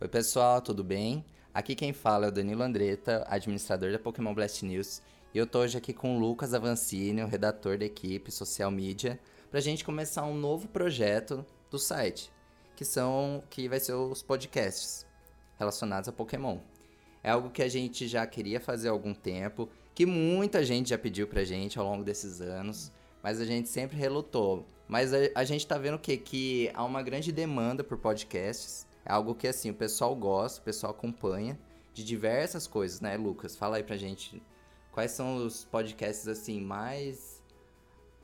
Oi, pessoal, tudo bem? Aqui quem fala é o Danilo Andretta, administrador da Pokémon Blast News, e eu tô hoje aqui com o Lucas Avancini, o redator da equipe social media, pra gente começar um novo projeto do site, que são que vai ser os podcasts relacionados a Pokémon. É algo que a gente já queria fazer há algum tempo, que muita gente já pediu pra gente ao longo desses anos, mas a gente sempre relutou. Mas a, a gente tá vendo o quê? Que há uma grande demanda por podcasts. É algo que, assim, o pessoal gosta, o pessoal acompanha de diversas coisas, né, Lucas? Fala aí pra gente quais são os podcasts, assim, mais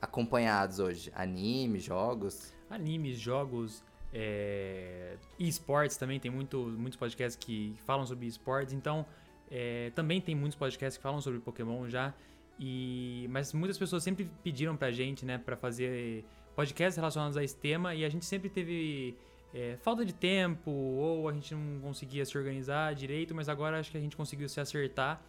acompanhados hoje. Anime, jogos? Animes, jogos, é... esportes também, tem muito, muitos podcasts que falam sobre esportes, então é... também tem muitos podcasts que falam sobre Pokémon já. E, mas muitas pessoas sempre pediram pra gente, né, pra fazer podcasts relacionados a esse tema e a gente sempre teve é, falta de tempo ou a gente não conseguia se organizar direito, mas agora acho que a gente conseguiu se acertar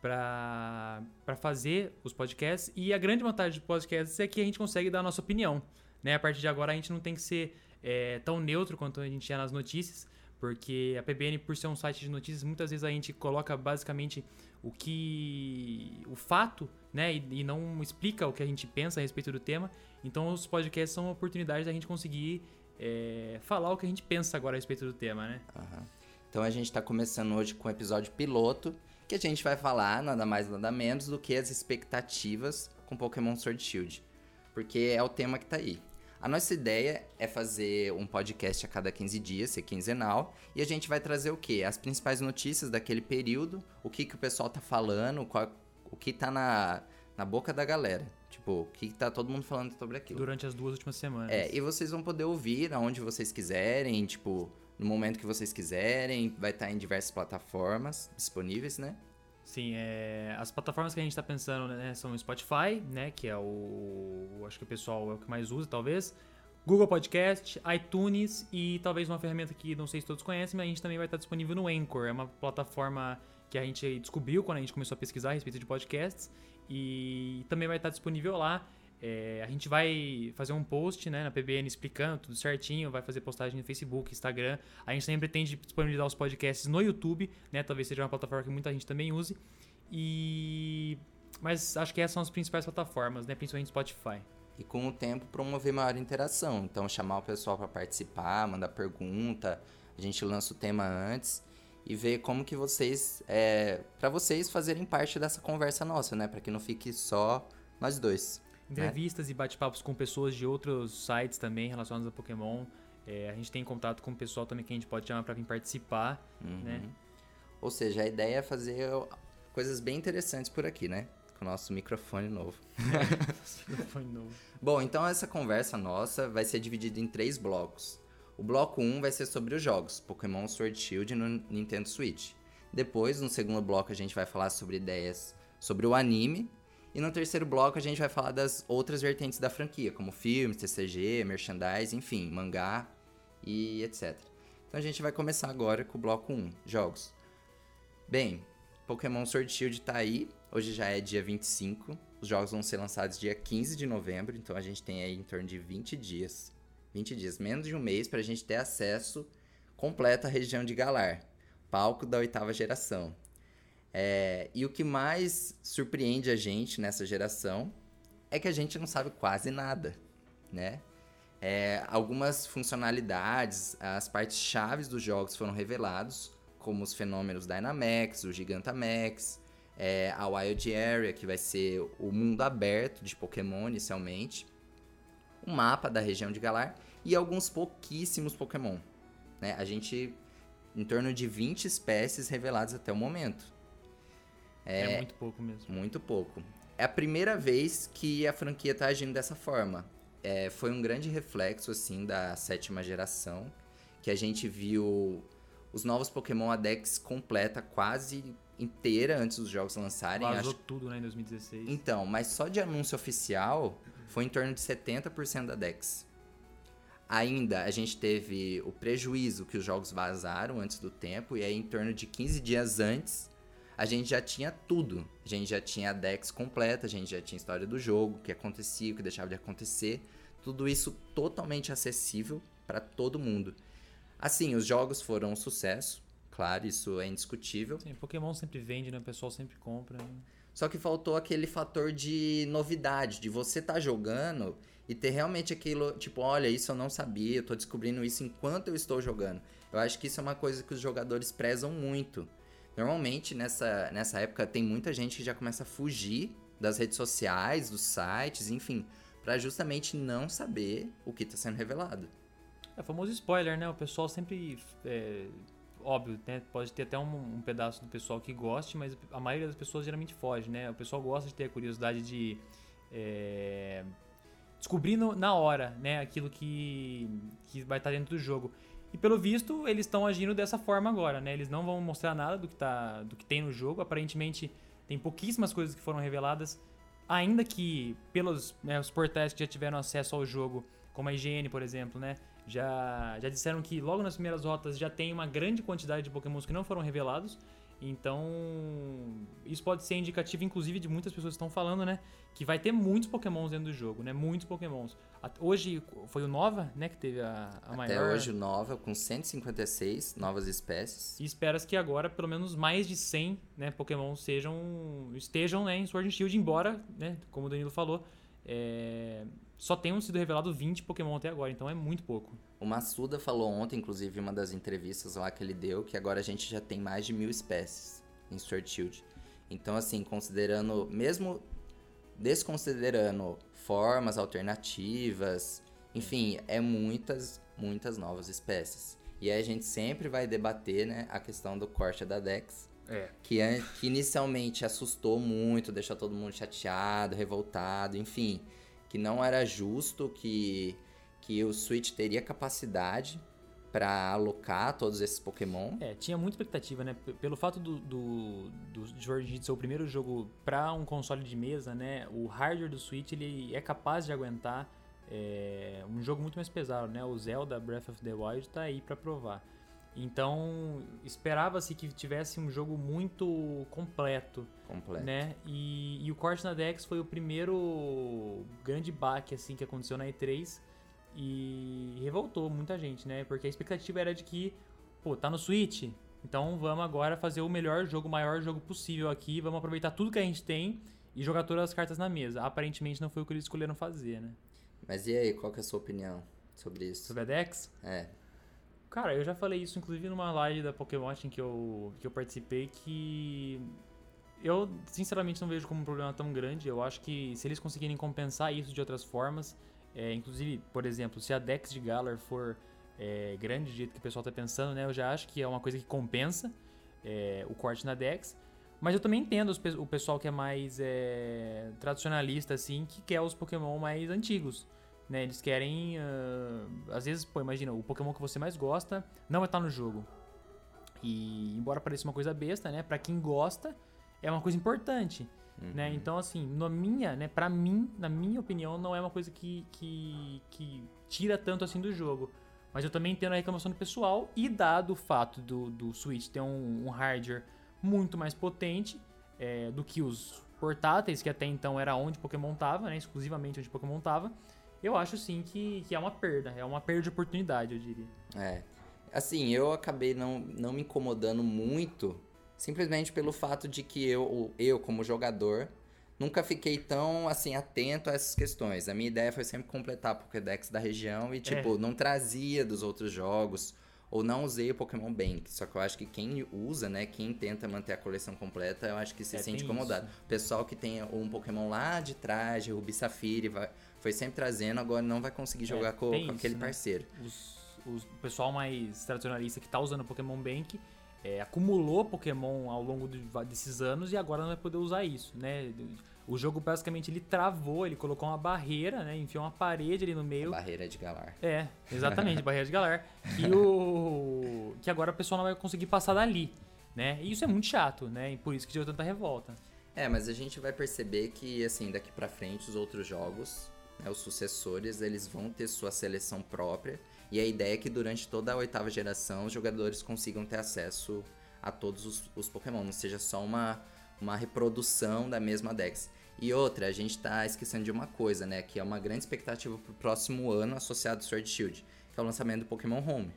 para fazer os podcasts e a grande vantagem dos podcasts é que a gente consegue dar a nossa opinião, né? A partir de agora a gente não tem que ser é, tão neutro quanto a gente é nas notícias, porque a PBN, por ser um site de notícias, muitas vezes a gente coloca basicamente o que. o fato, né? E, e, não explica o que a gente pensa a respeito do tema. Então os podcasts são uma oportunidade da gente conseguir é, falar o que a gente pensa agora a respeito do tema, né? Uhum. Então a gente está começando hoje com o episódio piloto, que a gente vai falar nada mais nada menos do que as expectativas com Pokémon Sword Shield. Porque é o tema que está aí. A nossa ideia é fazer um podcast a cada 15 dias, ser quinzenal, e a gente vai trazer o quê? As principais notícias daquele período, o que, que o pessoal tá falando, qual, o que tá na, na boca da galera. Tipo, o que tá todo mundo falando sobre aquilo. Durante as duas últimas semanas. É, e vocês vão poder ouvir aonde vocês quiserem, tipo, no momento que vocês quiserem, vai estar tá em diversas plataformas disponíveis, né? Sim, é, as plataformas que a gente está pensando né, são o Spotify, né, que é o, acho que o pessoal é o que mais usa, talvez. Google Podcast, iTunes e talvez uma ferramenta que não sei se todos conhecem, mas a gente também vai estar disponível no Anchor. É uma plataforma que a gente descobriu quando a gente começou a pesquisar a respeito de podcasts e também vai estar disponível lá. É, a gente vai fazer um post né, na PBN explicando tudo certinho, vai fazer postagem no Facebook, Instagram. A gente sempre pretende disponibilizar os podcasts no YouTube, né? Talvez seja uma plataforma que muita gente também use. E mas acho que essas são as principais plataformas, né? Principalmente Spotify. E com o tempo promover maior interação. Então chamar o pessoal para participar, mandar pergunta. A gente lança o tema antes e ver como que vocês, é, para vocês fazerem parte dessa conversa nossa, né? Para que não fique só nós dois. Né? Entrevistas né? e bate-papos com pessoas de outros sites também relacionados a Pokémon. É, a gente tem contato com o pessoal também que a gente pode chamar para vir participar, uhum. né? Ou seja, a ideia é fazer coisas bem interessantes por aqui, né? Com o nosso microfone novo. É, microfone novo. Bom, então essa conversa nossa vai ser dividida em três blocos. O bloco 1 um vai ser sobre os jogos Pokémon Sword Shield no Nintendo Switch. Depois, no segundo bloco, a gente vai falar sobre ideias sobre o anime e no terceiro bloco a gente vai falar das outras vertentes da franquia, como filmes, TCG, merchandise, enfim, mangá e etc. Então a gente vai começar agora com o bloco 1, jogos. Bem, Pokémon Sword Shield tá aí, hoje já é dia 25, os jogos vão ser lançados dia 15 de novembro, então a gente tem aí em torno de 20 dias, 20 dias, menos de um mês para a gente ter acesso completo à região de Galar, palco da oitava geração. É, e o que mais surpreende a gente nessa geração é que a gente não sabe quase nada, né? É, algumas funcionalidades, as partes chaves dos jogos foram revelados, como os fenômenos Dynamax, o Gigantamax, é, a Wild Area, que vai ser o mundo aberto de Pokémon inicialmente, o mapa da região de Galar e alguns pouquíssimos Pokémon. Né? A gente, em torno de 20 espécies reveladas até o momento. É, é muito pouco mesmo. Muito pouco. É a primeira vez que a franquia está agindo dessa forma. É, foi um grande reflexo, assim, da sétima geração, que a gente viu os novos Pokémon a Dex completa quase inteira antes dos jogos lançarem. Vazou acho... tudo, né, em 2016. Então, mas só de anúncio oficial foi em torno de 70% da Dex. Ainda a gente teve o prejuízo que os jogos vazaram antes do tempo, e aí em torno de 15 dias antes a gente já tinha tudo. A gente já tinha a Dex completa, a gente já tinha a história do jogo, o que acontecia, o que deixava de acontecer. Tudo isso totalmente acessível para todo mundo. Assim, os jogos foram um sucesso, claro, isso é indiscutível. Sim, Pokémon sempre vende, né? O pessoal sempre compra. né? Só que faltou aquele fator de novidade, de você estar jogando e ter realmente aquilo, tipo, olha, isso eu não sabia, eu tô descobrindo isso enquanto eu estou jogando. Eu acho que isso é uma coisa que os jogadores prezam muito. Normalmente, nessa, nessa época, tem muita gente que já começa a fugir das redes sociais, dos sites, enfim, pra justamente não saber o que tá sendo revelado. É famoso spoiler, né? O pessoal sempre. é, óbvio, né? Pode ter até um, um pedaço do pessoal que goste, mas a maioria das pessoas geralmente foge, né? O pessoal gosta de ter a curiosidade de. é, descobrir na hora, né? Aquilo que, que vai estar dentro do jogo. E pelo visto, eles estão agindo dessa forma agora, né? Eles não vão mostrar nada do que, tá, do que tem no jogo. Aparentemente, tem pouquíssimas coisas que foram reveladas. Ainda que pelos né, os portais que já tiveram acesso ao jogo, como a IGN, por exemplo, né? Já, já disseram que logo nas primeiras rotas já tem uma grande quantidade de pokémons que não foram revelados. Então, isso pode ser indicativo, inclusive, de muitas pessoas que estão falando, né? Que vai ter muitos pokémons dentro do jogo, né? Muitos pokémons. Hoje foi o Nova, né? Que teve a, a Até maior... hoje, o Nova, com 156 novas espécies. E espera-se que agora pelo menos mais de 100 né, Pokémon sejam, estejam né, em Sword and Shield, embora, né, como o Danilo falou, é, só tenham sido revelados 20 Pokémon até agora, então é muito pouco. O Massuda falou ontem, inclusive, em uma das entrevistas lá que ele deu, que agora a gente já tem mais de mil espécies em Sword Shield. Então, assim, considerando, mesmo desconsiderando formas alternativas, enfim, é muitas, muitas novas espécies. E aí a gente sempre vai debater, né, a questão do corte da Dex, É. que, que inicialmente assustou muito, deixou todo mundo chateado, revoltado, enfim, que não era justo que, que o Switch teria capacidade para alocar todos esses Pokémon. É, tinha muita expectativa, né? P- Pelo fato do, do, do Shield ser o primeiro jogo para um console de mesa, né? O hardware do Switch ele é capaz de aguentar é, um jogo muito mais pesado, né? O Zelda Breath of the Wild tá aí para provar. Então, esperava-se que tivesse um jogo muito completo, completo. né? E, e o corte na Dex foi o primeiro grande baque assim que aconteceu na E3 e revoltou muita gente, né? Porque a expectativa era de que, pô, tá no Switch, então vamos agora fazer o melhor jogo, o maior jogo possível aqui, vamos aproveitar tudo que a gente tem e jogar todas as cartas na mesa. Aparentemente não foi o que eles escolheram fazer, né? Mas e aí, qual que é a sua opinião sobre isso? Sobre a Dex, É, Cara, eu já falei isso inclusive numa live da Pokémon em que eu, que eu participei que eu sinceramente não vejo como um problema tão grande. Eu acho que se eles conseguirem compensar isso de outras formas, é, inclusive, por exemplo, se a Dex de Galar for é, grande do jeito que o pessoal tá pensando, né? Eu já acho que é uma coisa que compensa é, o corte na Dex. Mas eu também entendo o pessoal que é mais é, tradicionalista, assim, que quer os Pokémon mais antigos. Né? Eles querem. ah, às vezes, pô, imagina, o Pokémon que você mais gosta não vai estar no jogo. E embora pareça uma coisa besta, né? Pra quem gosta, é uma coisa importante. Né? Então, assim, na minha, né, pra mim, na minha opinião, não é uma coisa que, que, que tira tanto assim do jogo. Mas eu também entendo a reclamação do pessoal, e dado o fato do, do Switch ter um, um hardware muito mais potente é, do que os portáteis, que até então era onde Pokémon tava, né? Exclusivamente onde Pokémon tava. Eu acho sim que, que é uma perda, é uma perda de oportunidade, eu diria. É. Assim, eu acabei não, não me incomodando muito, simplesmente pelo fato de que eu, eu, como jogador, nunca fiquei tão, assim, atento a essas questões. A minha ideia foi sempre completar a Pokédex da região e, tipo, não trazia dos outros jogos, ou não usei o Pokémon Bank. Só que eu acho que quem usa, né, quem tenta manter a coleção completa, eu acho que se É, sente incomodado. O pessoal que tem um Pokémon lá de trás, de Rubi Safiri, vai, foi sempre trazendo, agora não vai conseguir jogar com, É, tem com isso, aquele né? parceiro. os, os- o pessoal mais tradicionalista que tá usando o Pokémon Bank é, acumulou Pokémon ao longo de desses anos e agora não vai poder usar isso, né? O jogo basicamente ele travou, ele colocou uma barreira, né? Enfiou uma parede ali no meio. Barreira de Galar. É, exatamente, barreira de Galar. Que, o, que agora o pessoal não vai conseguir passar dali, né? E isso é muito chato, né? E por isso que deu tanta revolta. É, mas a gente vai perceber que, assim, daqui pra frente, os outros jogos, né, os sucessores, eles vão ter sua seleção própria. E a ideia é que durante toda a oitava geração, os jogadores consigam ter acesso a todos os, os Pokémon. Não seja só uma, uma reprodução da mesma Dex. E outra, a gente tá esquecendo de uma coisa, né? Que é uma grande expectativa pro próximo ano associado ao Sword Shield, que é o lançamento do Pokémon Home.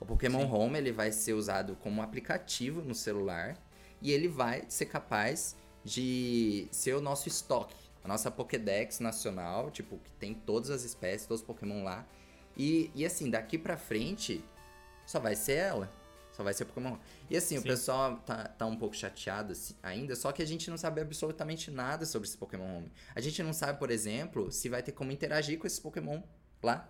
O Pokémon Sim. Home ele vai ser usado como aplicativo no celular e ele vai ser capaz de ser o nosso estoque, a nossa Pokédex nacional, tipo, que tem todas as espécies, todos os Pokémon lá. E, e assim, daqui pra frente, só vai ser ela. Só vai ser Pokémon. E assim, o Sim. pessoal tá, tá um pouco chateado assim, ainda, só que a gente não sabe absolutamente nada sobre esse Pokémon Home. A gente não sabe, por exemplo, se vai ter como interagir com esse Pokémon lá.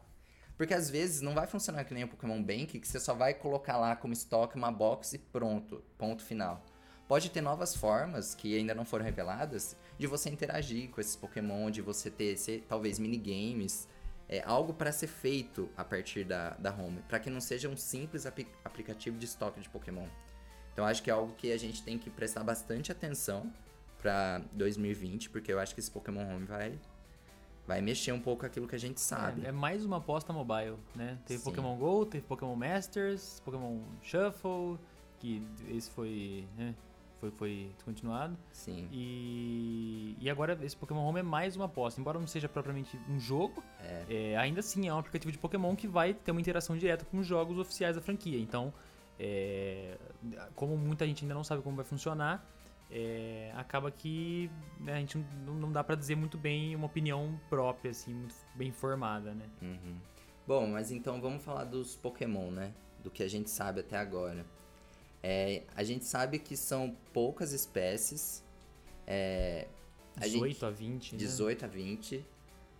Porque às vezes não vai funcionar que nem o Pokémon Bank, que você só vai colocar lá como estoque uma box e pronto, ponto final. Pode ter novas formas que ainda não foram reveladas de você interagir com esses Pokémon, de você ter se- talvez minigames, é, algo para ser feito a partir da, da home, para que não seja um simples apli- aplicativo de estoque de Pokémon. Então acho que é algo que a gente tem que prestar bastante atenção para 2020, porque eu acho que esse Pokémon Home vai vai mexer um pouco aquilo que a gente sabe. É, é mais uma aposta mobile, né? Teve Sim. Pokémon GO, teve Pokémon Masters, Pokémon Shuffle, que esse foi, né, foi, foi descontinuado. Sim. E, e agora esse Pokémon Home é mais uma aposta. Embora não seja propriamente um jogo, é, ainda assim é um aplicativo de Pokémon que vai ter uma interação direta com os jogos oficiais da franquia. Então, é, como muita gente ainda não sabe como vai funcionar, é, acaba que né, a gente não, não dá pra dizer muito bem uma opinião própria, assim, muito bem formada, né? Uhum. Bom, mas então vamos falar dos Pokémon, né? Do que a gente sabe até agora. É, a gente sabe que são poucas espécies. É, a 18 gente, a 20, né? 18 a 20.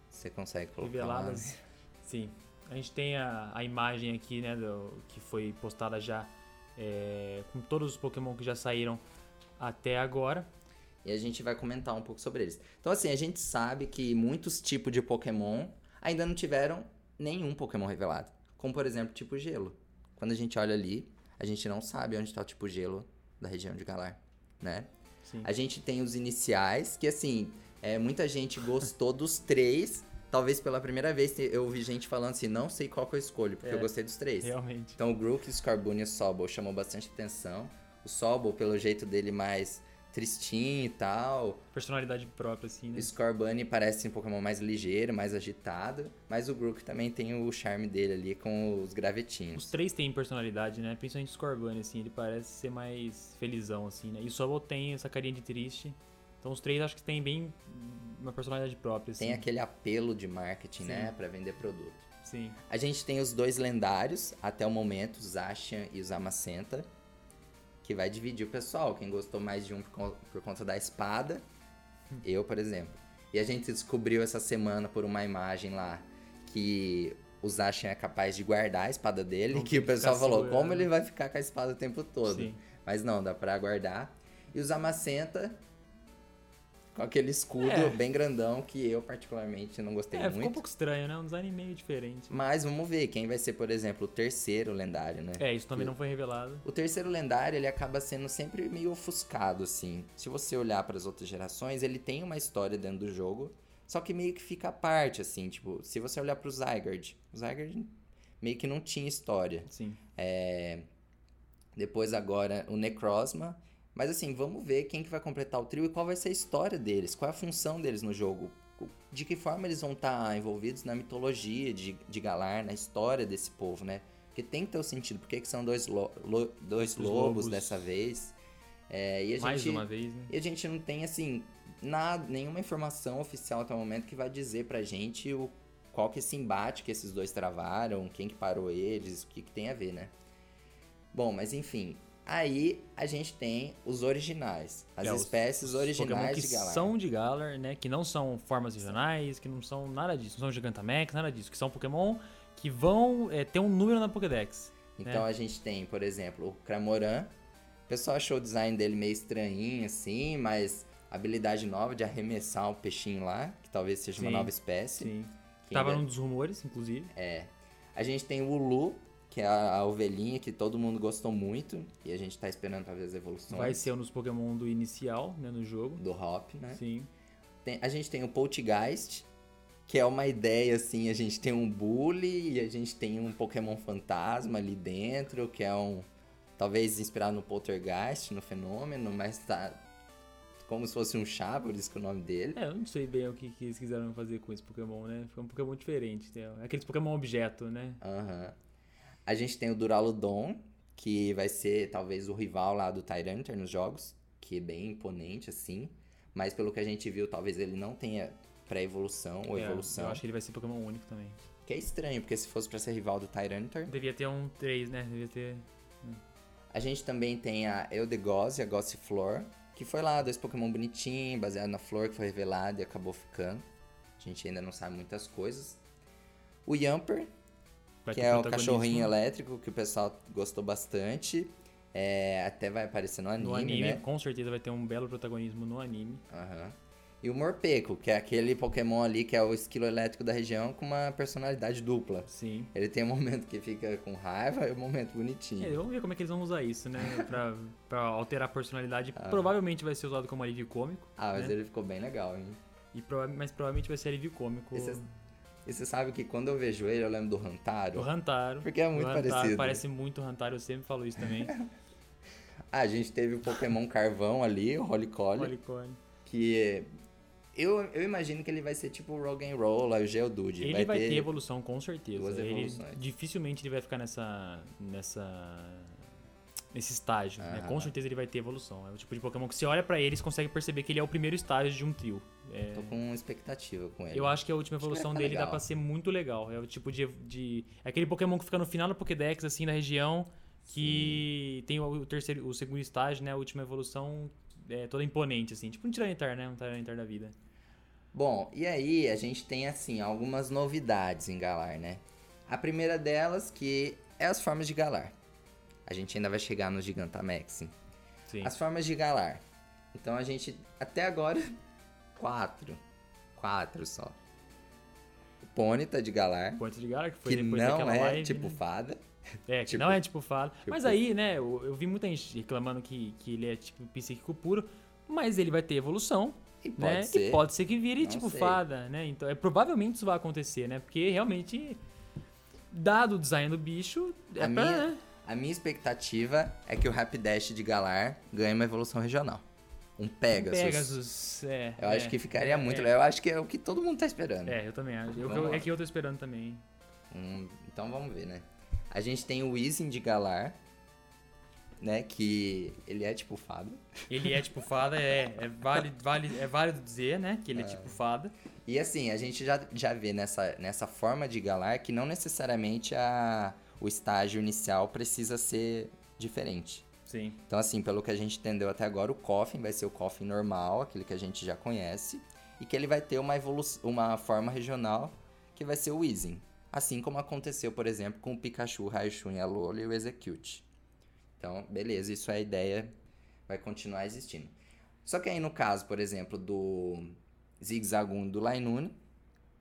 Você consegue colocar reveladas. lá? Sim. A gente tem a, a imagem aqui, né, do, que foi postada já é, com todos os Pokémon que já saíram até agora. E a gente vai comentar um pouco sobre eles. Então, assim, a gente sabe que muitos tipos de Pokémon ainda não tiveram nenhum Pokémon revelado. Como, por exemplo, tipo gelo. Quando a gente olha ali, a gente não sabe onde está o tipo gelo da região de Galar, né? Sim. A gente tem os iniciais, que assim, é, muita gente gostou dos três. Talvez pela primeira vez eu ouvi gente falando assim, não sei qual que eu escolho, porque É, eu gostei dos três. Realmente. Então o Grook, o Scorbunny e o Sobol chamou bastante atenção. O Sobol, pelo jeito dele mais tristinho e tal. Personalidade própria, assim, né? O Scorbunny parece um Pokémon mais ligeiro, mais agitado. Mas o Grook também tem o charme dele ali com os gravetinhos. Os três têm personalidade, né? Principalmente o Scorbunny, assim, ele parece ser mais felizão, assim, né? E o Sobol tem essa carinha de triste. Então os três acho que tem bem uma personalidade própria, assim. Tem aquele apelo de marketing, Sim. né? Pra vender produto. Sim. A gente tem os dois lendários, até o momento, o Zacian e o Zamacenta, que vai dividir o pessoal. Quem gostou mais de um por, por conta da espada, eu, por exemplo. E a gente descobriu essa semana por uma imagem lá que o Zacian é capaz de guardar a espada dele, Não que o pessoal falou, segurando. como ele vai ficar com a espada o tempo todo? Sim. Mas não, dá pra guardar. E o Zamacenta com aquele escudo É. bem grandão que eu particularmente não gostei É, muito. ficou um pouco estranho, né? Um design meio diferente. Mas vamos ver quem vai ser, por exemplo, o terceiro lendário, né? É, isso também não foi revelado. O terceiro lendário, ele acaba sendo sempre meio ofuscado, assim. Se você olhar para as outras gerações, ele tem uma história dentro do jogo, só que meio que fica à parte, assim. Tipo, se você olhar pro Zygarde, o Zygarde meio que não tinha história. Sim. É... Depois agora o Necrozma. Mas assim, vamos ver quem que vai completar o trio e qual vai ser a história deles, qual é a função deles no jogo. De que forma eles vão estar envolvidos na mitologia de, de Galar, na história desse povo, né? Porque tem que ter o sentido, porque que são dois, lo- lo- dois Os lobos, lobos. dessa vez. É, e a Mais gente, uma vez, né? E a gente não tem, assim, nada, nenhuma informação oficial até o momento que vai dizer pra gente o, qual que é esse embate que esses dois travaram, quem que parou eles, o que, que tem a ver, né? Bom, mas enfim. Aí a gente tem os originais. As É, espécies originais que de Galar. são de Galar, né? Que não são formas regionais, que não são nada disso. Não são Gigantamax, nada disso. Que são Pokémon que vão é, ter um número na Pokédex. Então É. a gente tem, por exemplo, o Cramoran. O pessoal achou o design dele meio estranhinho, assim, mas habilidade nova de arremessar um peixinho lá, que talvez seja uma Sim, nova espécie. Sim. que Tava ainda- num dos rumores, inclusive. É. A gente tem o Ulu, que é a, a ovelhinha que todo mundo gostou muito. E a gente tá esperando ver as evoluções Vai ser um dos Pokémon do inicial, né? No jogo. do Hop, né? Sim. Tem- a gente tem o Poltergeist, que é uma ideia assim, a gente tem um Bully e a gente tem um Pokémon fantasma ali dentro, que é um talvez inspirado no Poltergeist, no fenômeno, mas tá como se fosse um chá, por isso que é o nome dele. É, eu não sei bem o que, que eles quiseram fazer com esse Pokémon, né? Foi um Pokémon diferente. Né? Aqueles Pokémon objeto, né? Aham. A gente tem o Duraludon, que vai ser talvez o rival lá do Tyranitar nos jogos, que é bem imponente assim. Mas pelo que a gente viu, talvez ele não tenha pré-evolução ou É, evolução. Eu acho que ele vai ser Pokémon único também. Que é estranho, porque se fosse pra ser rival do Tyranitar. Devia ter um 3, né? Devia ter. A gente também tem a Eldegoss e a Gossiflor, que foi lá, dois Pokémon bonitinhos, baseado na flor que foi revelada e acabou ficando. A gente ainda não sabe muitas coisas. O Yamper, Vai que é o cachorrinho elétrico, que o pessoal gostou bastante. É, até vai aparecer no anime, No anime, né? com certeza vai ter um belo protagonismo no anime. Aham. E o Morpeko, que é aquele Pokémon ali que é o esquilo elétrico da região com uma personalidade dupla. Sim. Ele tem um momento que fica com raiva e um momento É, bonitinho. vamos ver como é que eles vão usar isso, né? Pra, pra alterar a personalidade. Ah. Provavelmente vai ser usado como alívio cômico. Ah, mas né? ele ficou bem legal, hein? E prova- mas provavelmente vai ser alívio cômico. E você- E você sabe que quando eu vejo ele, eu lembro do Hantaro. O Hantaro. Porque é muito o Hantaro parecido. Parece muito o Hantaro, eu sempre falo isso também. Ah, a gente teve o Pokémon Carvão ali, o Rolicole, Policone. que eu, eu imagino que ele vai ser tipo o Roll, o Geodude. Ele vai, ter... evolução, com certeza. duas Ele, dificilmente ele vai ficar nessa. nessa. nesse estágio. né? Aham. Com certeza ele vai ter evolução. É o tipo de Pokémon que você olha pra ele e você consegue perceber que ele é o primeiro estágio de um trio. É, Tô com expectativa com ele. Eu acho que a última evolução dele dá legal. pra ser muito legal. É o tipo de, de. É aquele Pokémon que fica no final do Pokédex, assim, da região, que tem o, o terceiro, o segundo estágio, né? A última evolução é toda imponente, assim. Tipo um Tiranitar, né? Um Tiranitar da vida. Bom, e aí a gente tem assim algumas novidades em Galar, né? A primeira delas que é as formas de Galar. A gente ainda vai chegar no Gigantamax. Sim. As formas de Galar. Então a gente até agora quatro, quatro só. O Ponyta de Galar, Ponto de Gara, que foi que depois não é live. tipo né? fada. É, que tipo- não é tipo. Mas tipo- aí, né, eu, eu vi muita gente reclamando que, que ele é tipo psíquico puro, mas ele vai ter evolução, E pode né? ser. E pode ser que vire Não tipo sei. fada, né? Então, é, provavelmente isso vai acontecer, né? Porque realmente, dado o design do bicho, é A pra, minha- né? A minha expectativa é que o Rapidash de Galar ganhe uma evolução regional. Um Pegasus. Pegasus, é. Eu acho é, que ficaria é, muito é. legal. Eu acho que é o que todo mundo tá esperando. É, eu também acho. Eu- é que eu tô esperando também. Hum, então vamos ver, né? A gente tem o Weezing de Galar, né? Que ele é tipo fada. Ele é tipo fada, é, é, válido, vale, é válido dizer, né? Que ele é, tipo fada. E assim, a gente já, já vê nessa, nessa forma de Galar que não necessariamente a, o estágio inicial precisa ser diferente. Sim. Então, assim, pelo que a gente entendeu até agora, o Coffin vai ser o Coffin normal, aquele que a gente já conhece, e que ele vai ter uma, evolu uma forma regional que vai ser o Weezing. Assim como aconteceu, por exemplo, com o Pikachu, Raichu e Alola e o Execute. Então, beleza, isso é a ideia, vai continuar existindo. Só que aí no caso, por exemplo, do Zigzagoon e do Lainune,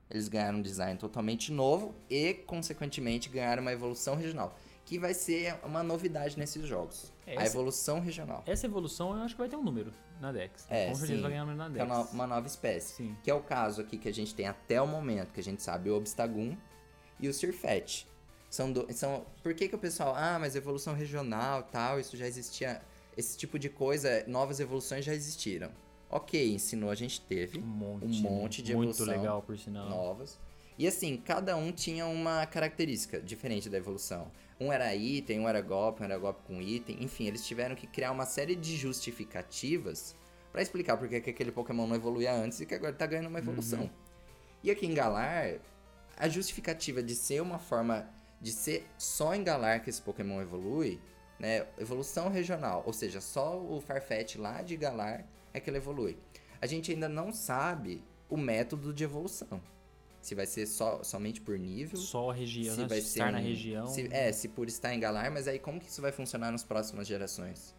eles ganharam um design totalmente novo e, consequentemente, ganharam uma evolução regional. Que vai ser uma novidade nesses jogos. É, a essa- evolução regional. Essa evolução eu acho que vai ter um número na Dex. É, Com certeza sim. vai ganhar um número na Que é Dex. uma, uma nova espécie. Sim. Que é o caso aqui que a gente tem até o momento, que a gente sabe o Obstagoon e o Sirfet. São, do, são Por que, que o pessoal. Ah, mas evolução regional tal, isso já existia. Esse tipo de coisa, novas evoluções já existiram. Ok, ensinou, a gente teve Um monte. um monte de Muito evolução legal, por sinal. novas. E assim, cada um tinha uma característica diferente da evolução. Um era item, um era golpe, um era golpe com item. Enfim, eles tiveram que criar uma série de justificativas pra explicar por que que aquele Pokémon não evoluía antes e que agora tá ganhando uma evolução. E aqui em Galar, a justificativa de ser uma forma de ser só em Galar que esse Pokémon evolui, né? Evolução regional, ou seja, só o Farfetch lá de Galar é que ele evolui. A gente ainda não sabe o método de evolução. Se vai ser só, somente por nível, Só a região, se né? vai estar ser na região. se- é, se por estar em Galar, mas aí como que isso vai funcionar nas próximas gerações?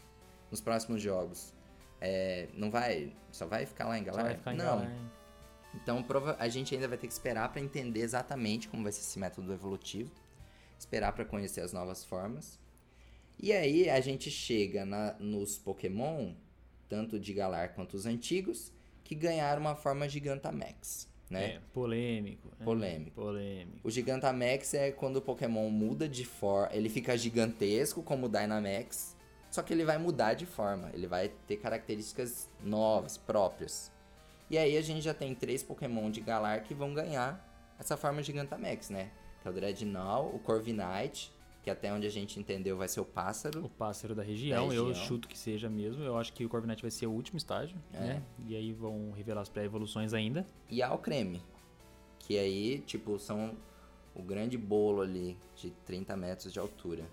Nos próximos jogos? É, não vai. Só vai ficar lá em Só Galar? vai ficar em não. Galar. Então prova- a gente ainda vai ter que esperar para entender exatamente como vai ser esse método evolutivo. Esperar para conhecer as novas formas. E aí a gente chega na- nos Pokémon, tanto de Galar quanto os antigos, que ganharam uma forma Gigantamax, né? É, polêmico. né? Polêmico. Polêmico. O Gigantamax é quando o Pokémon muda de forma. Ele fica gigantesco como o Dynamax, só que ele vai mudar de forma. Ele vai ter características novas, próprias. E aí a gente já tem três Pokémon de Galar que vão ganhar essa forma Gigantamax, né? Que é o Dreadnought, o Corviknight que até onde a gente entendeu vai ser o pássaro. O pássaro da região, Da eu região. chuto que seja mesmo. Eu acho que o Corviknight vai ser o último estágio, É. né? E aí vão revelar as pré-evoluções ainda. E a Alcreme, que aí, tipo, são o grande bolo ali de 30 metros de altura.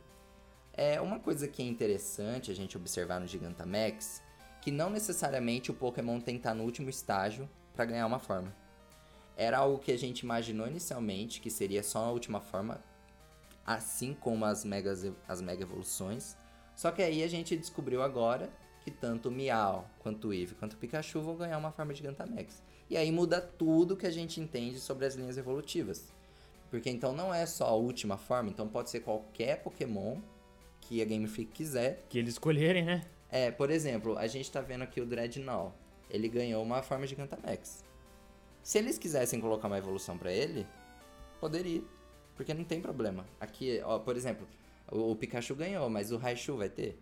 É uma coisa que é interessante a gente observar no Gigantamax, que não necessariamente o Pokémon tem que estar no último estágio para ganhar uma forma. Era algo que a gente imaginou inicialmente, que seria só a última forma, assim como as, megas, as mega evoluções. Só que aí a gente descobriu agora que tanto o Miau, quanto o Eevee, quanto o Pikachu vão ganhar uma forma de Gigantamax. E aí muda tudo que a gente entende sobre as linhas evolutivas. Porque então não é só a última forma, então pode ser qualquer Pokémon que a Game Freak quiser. Que eles escolherem, né? É, por exemplo, a gente tá vendo aqui o Dreadnought. Ele ganhou uma forma de Gigantamax. Se eles quisessem colocar uma evolução pra ele, poderia. Porque não tem problema. Aqui, ó, por exemplo, o, o Pikachu ganhou, mas o Raichu vai ter?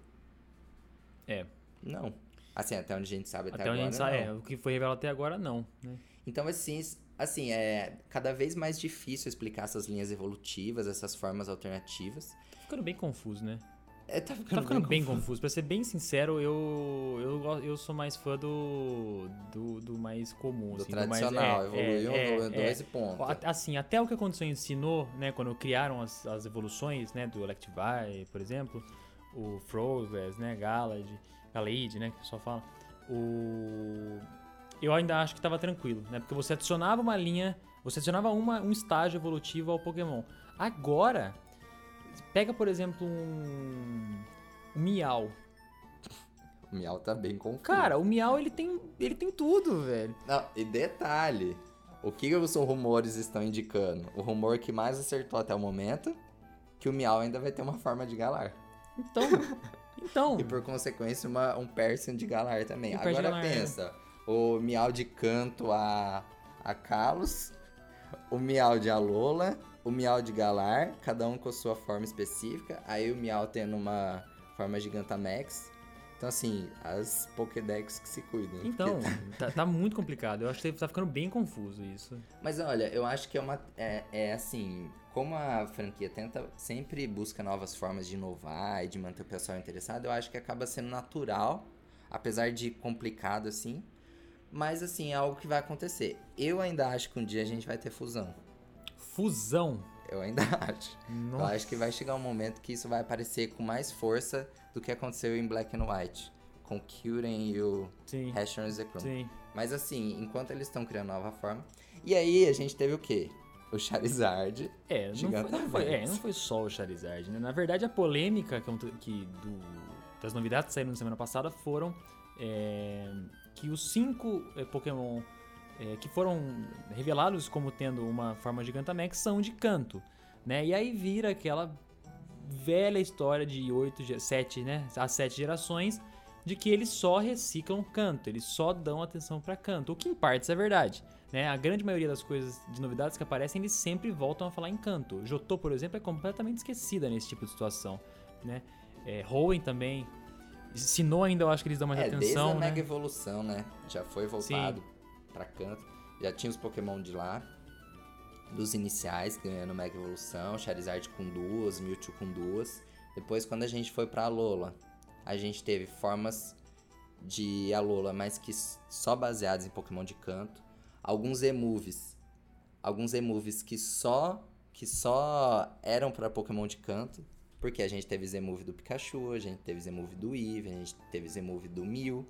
É. Não. Assim, até onde a gente sabe até, Até onde a agora, gente sabe, não. é, o que foi revelado até agora, não. Né? Então, assim, assim, é cada vez mais difícil explicar essas linhas evolutivas, essas formas alternativas. Ficando bem confuso, né? É, tá ficando, Tá ficando bem confuso. confuso. Pra ser bem sincero, eu, eu, eu sou mais fã do, do, do mais comum. Do assim, mais- tradicional, é, evoluiu, é, evoluiu é, dois e ponto. A- Assim, até o que a condição ensinou, né, quando criaram as, as evoluções, né, do Electivire, por exemplo, o Frozes, né, Galad, Galaid, né, que o pessoal fala, o... eu ainda acho que tava tranquilo, né, porque você adicionava uma linha, você adicionava uma, um estágio evolutivo ao Pokémon. Agora, pega, por exemplo, um, um Miau. O Miau tá bem confuso. Cara, o Miau, ele tem, ele tem tudo, velho. Não, e detalhe, o que os rumores estão indicando? O rumor que mais acertou até o momento, que o Miau ainda vai ter uma forma de Galar. Então, então... E por consequência, uma, um Persian de Galar também. Um Agora Galar, pensa, o Miau de canto a, a Kalos, o Miau de Alola, o Miau de Galar, cada um com a sua forma específica. Aí o Miau tendo uma forma Gigantamax. Então, assim, as Pokédex que se cuidem. Então, porque tá, tá muito complicado. Eu acho que tá ficando bem confuso isso. Mas olha, eu acho que é uma. É, é assim. Como a franquia tenta sempre busca novas formas de inovar e de manter o pessoal interessado, eu acho que acaba sendo natural, apesar de complicado assim. Mas assim, é algo que vai acontecer. Eu ainda acho que um dia a gente vai ter fusão. Fusão. Eu ainda acho. Eu Nossa. acho que vai chegar um momento que isso vai aparecer com mais força do que aconteceu em Black and White. Com o Kyurem e o e Zekrom. Sim. Mas assim, enquanto eles estão criando nova forma. E aí a gente teve o quê? O Charizard. É, não foi, não, foi, é, não foi só o Charizard, né? Na verdade, a polêmica que, que do, das novidades que saíram na semana passada foram é, que os cinco é, Pokémon é, que foram revelados como tendo uma forma Gigantamax são de canto, né? E aí vira aquela velha história de 8, 7, né? As 7 gerações de que eles só reciclam canto, eles só dão atenção para canto, o que em partes é verdade. Né? A grande maioria das coisas de novidades que aparecem, eles sempre voltam a falar em canto. Jotô, por exemplo, é completamente esquecida nesse tipo de situação. Né? É, Hoenn também. Sinnoh ainda eu acho que eles dão mais é, desde atenção. a né? Mega Evolução, né? Já foi voltado pra canto. Já tinha os Pokémon de lá. Dos iniciais, ganhando Mega Evolução. Charizard com duas, Mewtwo com duas. Depois, quando a gente foi pra Alola, a gente teve formas de Alola, mas que só baseadas em Pokémon de canto. Alguns emoves. Alguns emoves que só que só eram pra Pokémon de canto. Porque a gente teve Zemove do Pikachu, a gente teve Zemove do Eevee, a gente teve Zemove do Mew.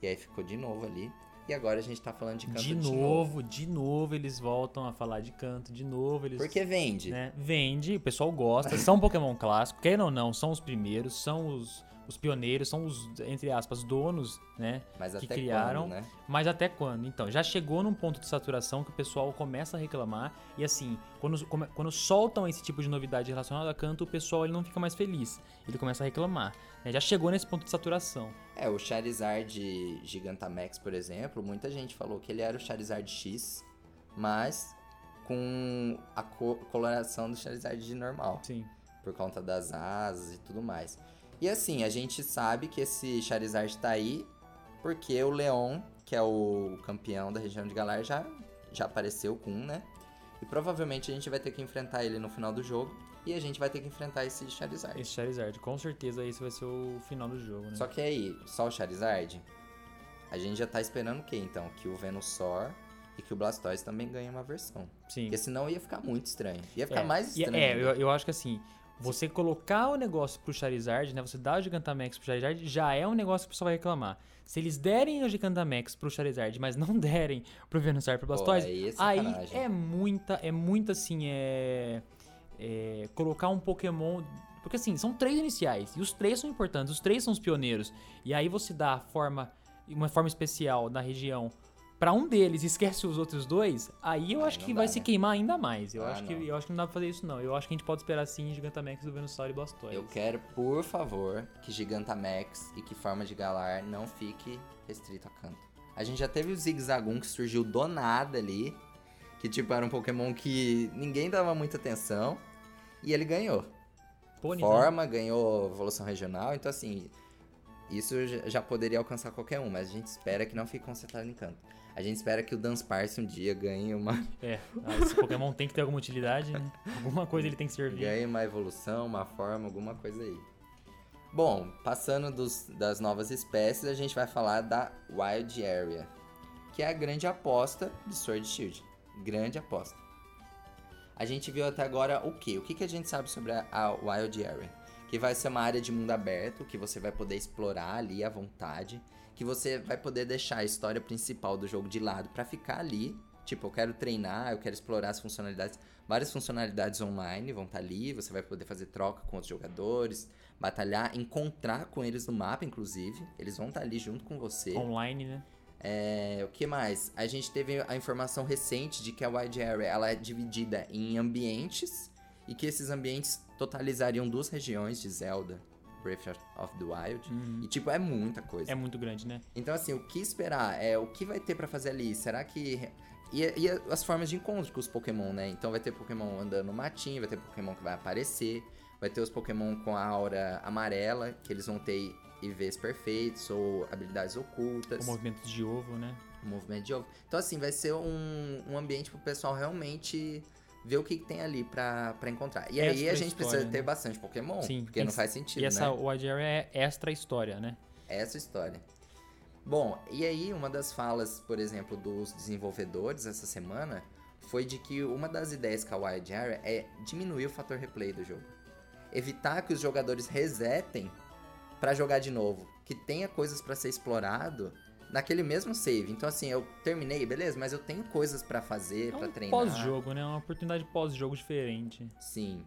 E aí ficou de novo ali. E agora a gente tá falando de canto De novo, de novo eles voltam a falar de canto, de novo eles. Porque vende. né, Vende, o pessoal gosta, são Pokémon clássico, queiram ou não, são os primeiros, são os, os pioneiros, são os, entre aspas, donos, né? Mas que criaram, quando, né? Mas até quando? Então, já chegou num ponto de saturação que o pessoal começa a reclamar. E assim, quando, quando soltam esse tipo de novidade relacionada a canto, o pessoal ele não fica mais feliz. Ele começa a reclamar. né? Já chegou nesse ponto de saturação. É, o Charizard Gigantamax, por exemplo, muita gente falou que ele era o Charizard X, mas com a co- coloração do Charizard de normal. Sim. por conta das asas e tudo mais. E assim, a gente sabe que esse Charizard tá aí porque o Leon, que é o campeão da região de Galar, já, já apareceu com um, né? E provavelmente a gente vai ter que enfrentar ele no final do jogo. E a gente vai ter que enfrentar esse Charizard. Esse Charizard, com certeza esse vai ser o final do jogo, né? Só que aí, só o Charizard, a gente já tá esperando o quê, então? Que o Venusaur e que o Blastoise também ganhem uma versão. Sim. Porque senão ia ficar muito estranho. Ia ficar É, mais e- estranho. É, eu, eu acho que assim, você colocar o negócio pro Charizard, né? Você dar o Gigantamax pro Charizard, já é um negócio que o pessoal vai reclamar. Se eles derem o Gigantamax pro Charizard, mas não derem pro Venusaur e pro Blastoise, aí é aí é muita, é muito assim, é, é, Colocar um Pokémon... Porque assim, são três iniciais, e os três são importantes, os três são os pioneiros. E aí você dá forma, uma forma especial na região pra um deles e esquece os outros dois, aí eu Aí acho que dá, vai né? se queimar ainda mais. Eu, Ah, acho que, não. eu acho que não dá pra fazer isso, não. Eu acho que a gente pode esperar sim Gigantamax do Venusaur e Blastoise. Eu quero, por favor, que Gigantamax e que Forma de Galar não fique restrito a canto. A gente já teve o Zigzagoon que surgiu do nada ali, que tipo era um Pokémon que ninguém dava muita atenção, e ele ganhou. Pôneis, né? Forma, ganhou evolução regional, então assim, isso já- já poderia alcançar qualquer um, mas a gente espera que não fique concentrado em canto. A gente espera que o Dunsparce um dia ganhe uma, É, ah, esse Pokémon tem que ter alguma utilidade, né? Alguma coisa ele tem que servir. ganhe uma evolução, uma forma, alguma coisa aí. Bom, passando dos- das novas espécies, a gente vai falar da Wild Area, que é a grande aposta de Sword Shield. Grande aposta. A gente viu até agora o quê? O que, que a gente sabe sobre a, a Wild Area? Que vai ser uma área de mundo aberto, que você vai poder explorar ali à vontade, que você vai poder deixar a história principal do jogo de lado pra ficar ali. Tipo, eu quero treinar, eu quero explorar as funcionalidades. Várias funcionalidades online vão estar ali, você vai poder fazer troca com outros jogadores, batalhar, encontrar com eles no mapa, inclusive. Eles vão estar ali junto com você. Online, né? É, o que mais? A gente teve a informação recente de que a Wide Area ela é dividida em ambientes e que esses ambientes totalizariam duas regiões de Zelda, Breath of the Wild. E tipo, é muita coisa. É muito grande, né? Então assim, o que esperar? É o que vai ter pra fazer ali? Será que e, e as formas de encontro com os Pokémon, né? Então vai ter Pokémon andando no matinho, vai ter Pokémon que vai aparecer, vai ter os Pokémon com a aura amarela, que eles vão ter IVs perfeitos ou habilidades ocultas O movimento de ovo, né? o movimento de ovo. Então, assim, vai ser um, um ambiente pro pessoal realmente ver o que, que tem ali pra, pra encontrar. E aí Extra a gente precisa história, ter né? bastante Pokémon, Sim, porque não faz sentido, E essa né? Wide Area é extra história, né? Essa história. Bom, e aí uma das falas, por exemplo, dos desenvolvedores essa semana foi de que uma das ideias com a Wild Area é diminuir o fator replay do jogo. Evitar que os jogadores resetem pra jogar de novo, que tenha coisas pra ser explorado naquele mesmo save. Então assim, eu terminei, beleza, mas eu tenho coisas pra fazer, É um treinar. pós-jogo, né? Uma oportunidade pós-jogo diferente. Sim.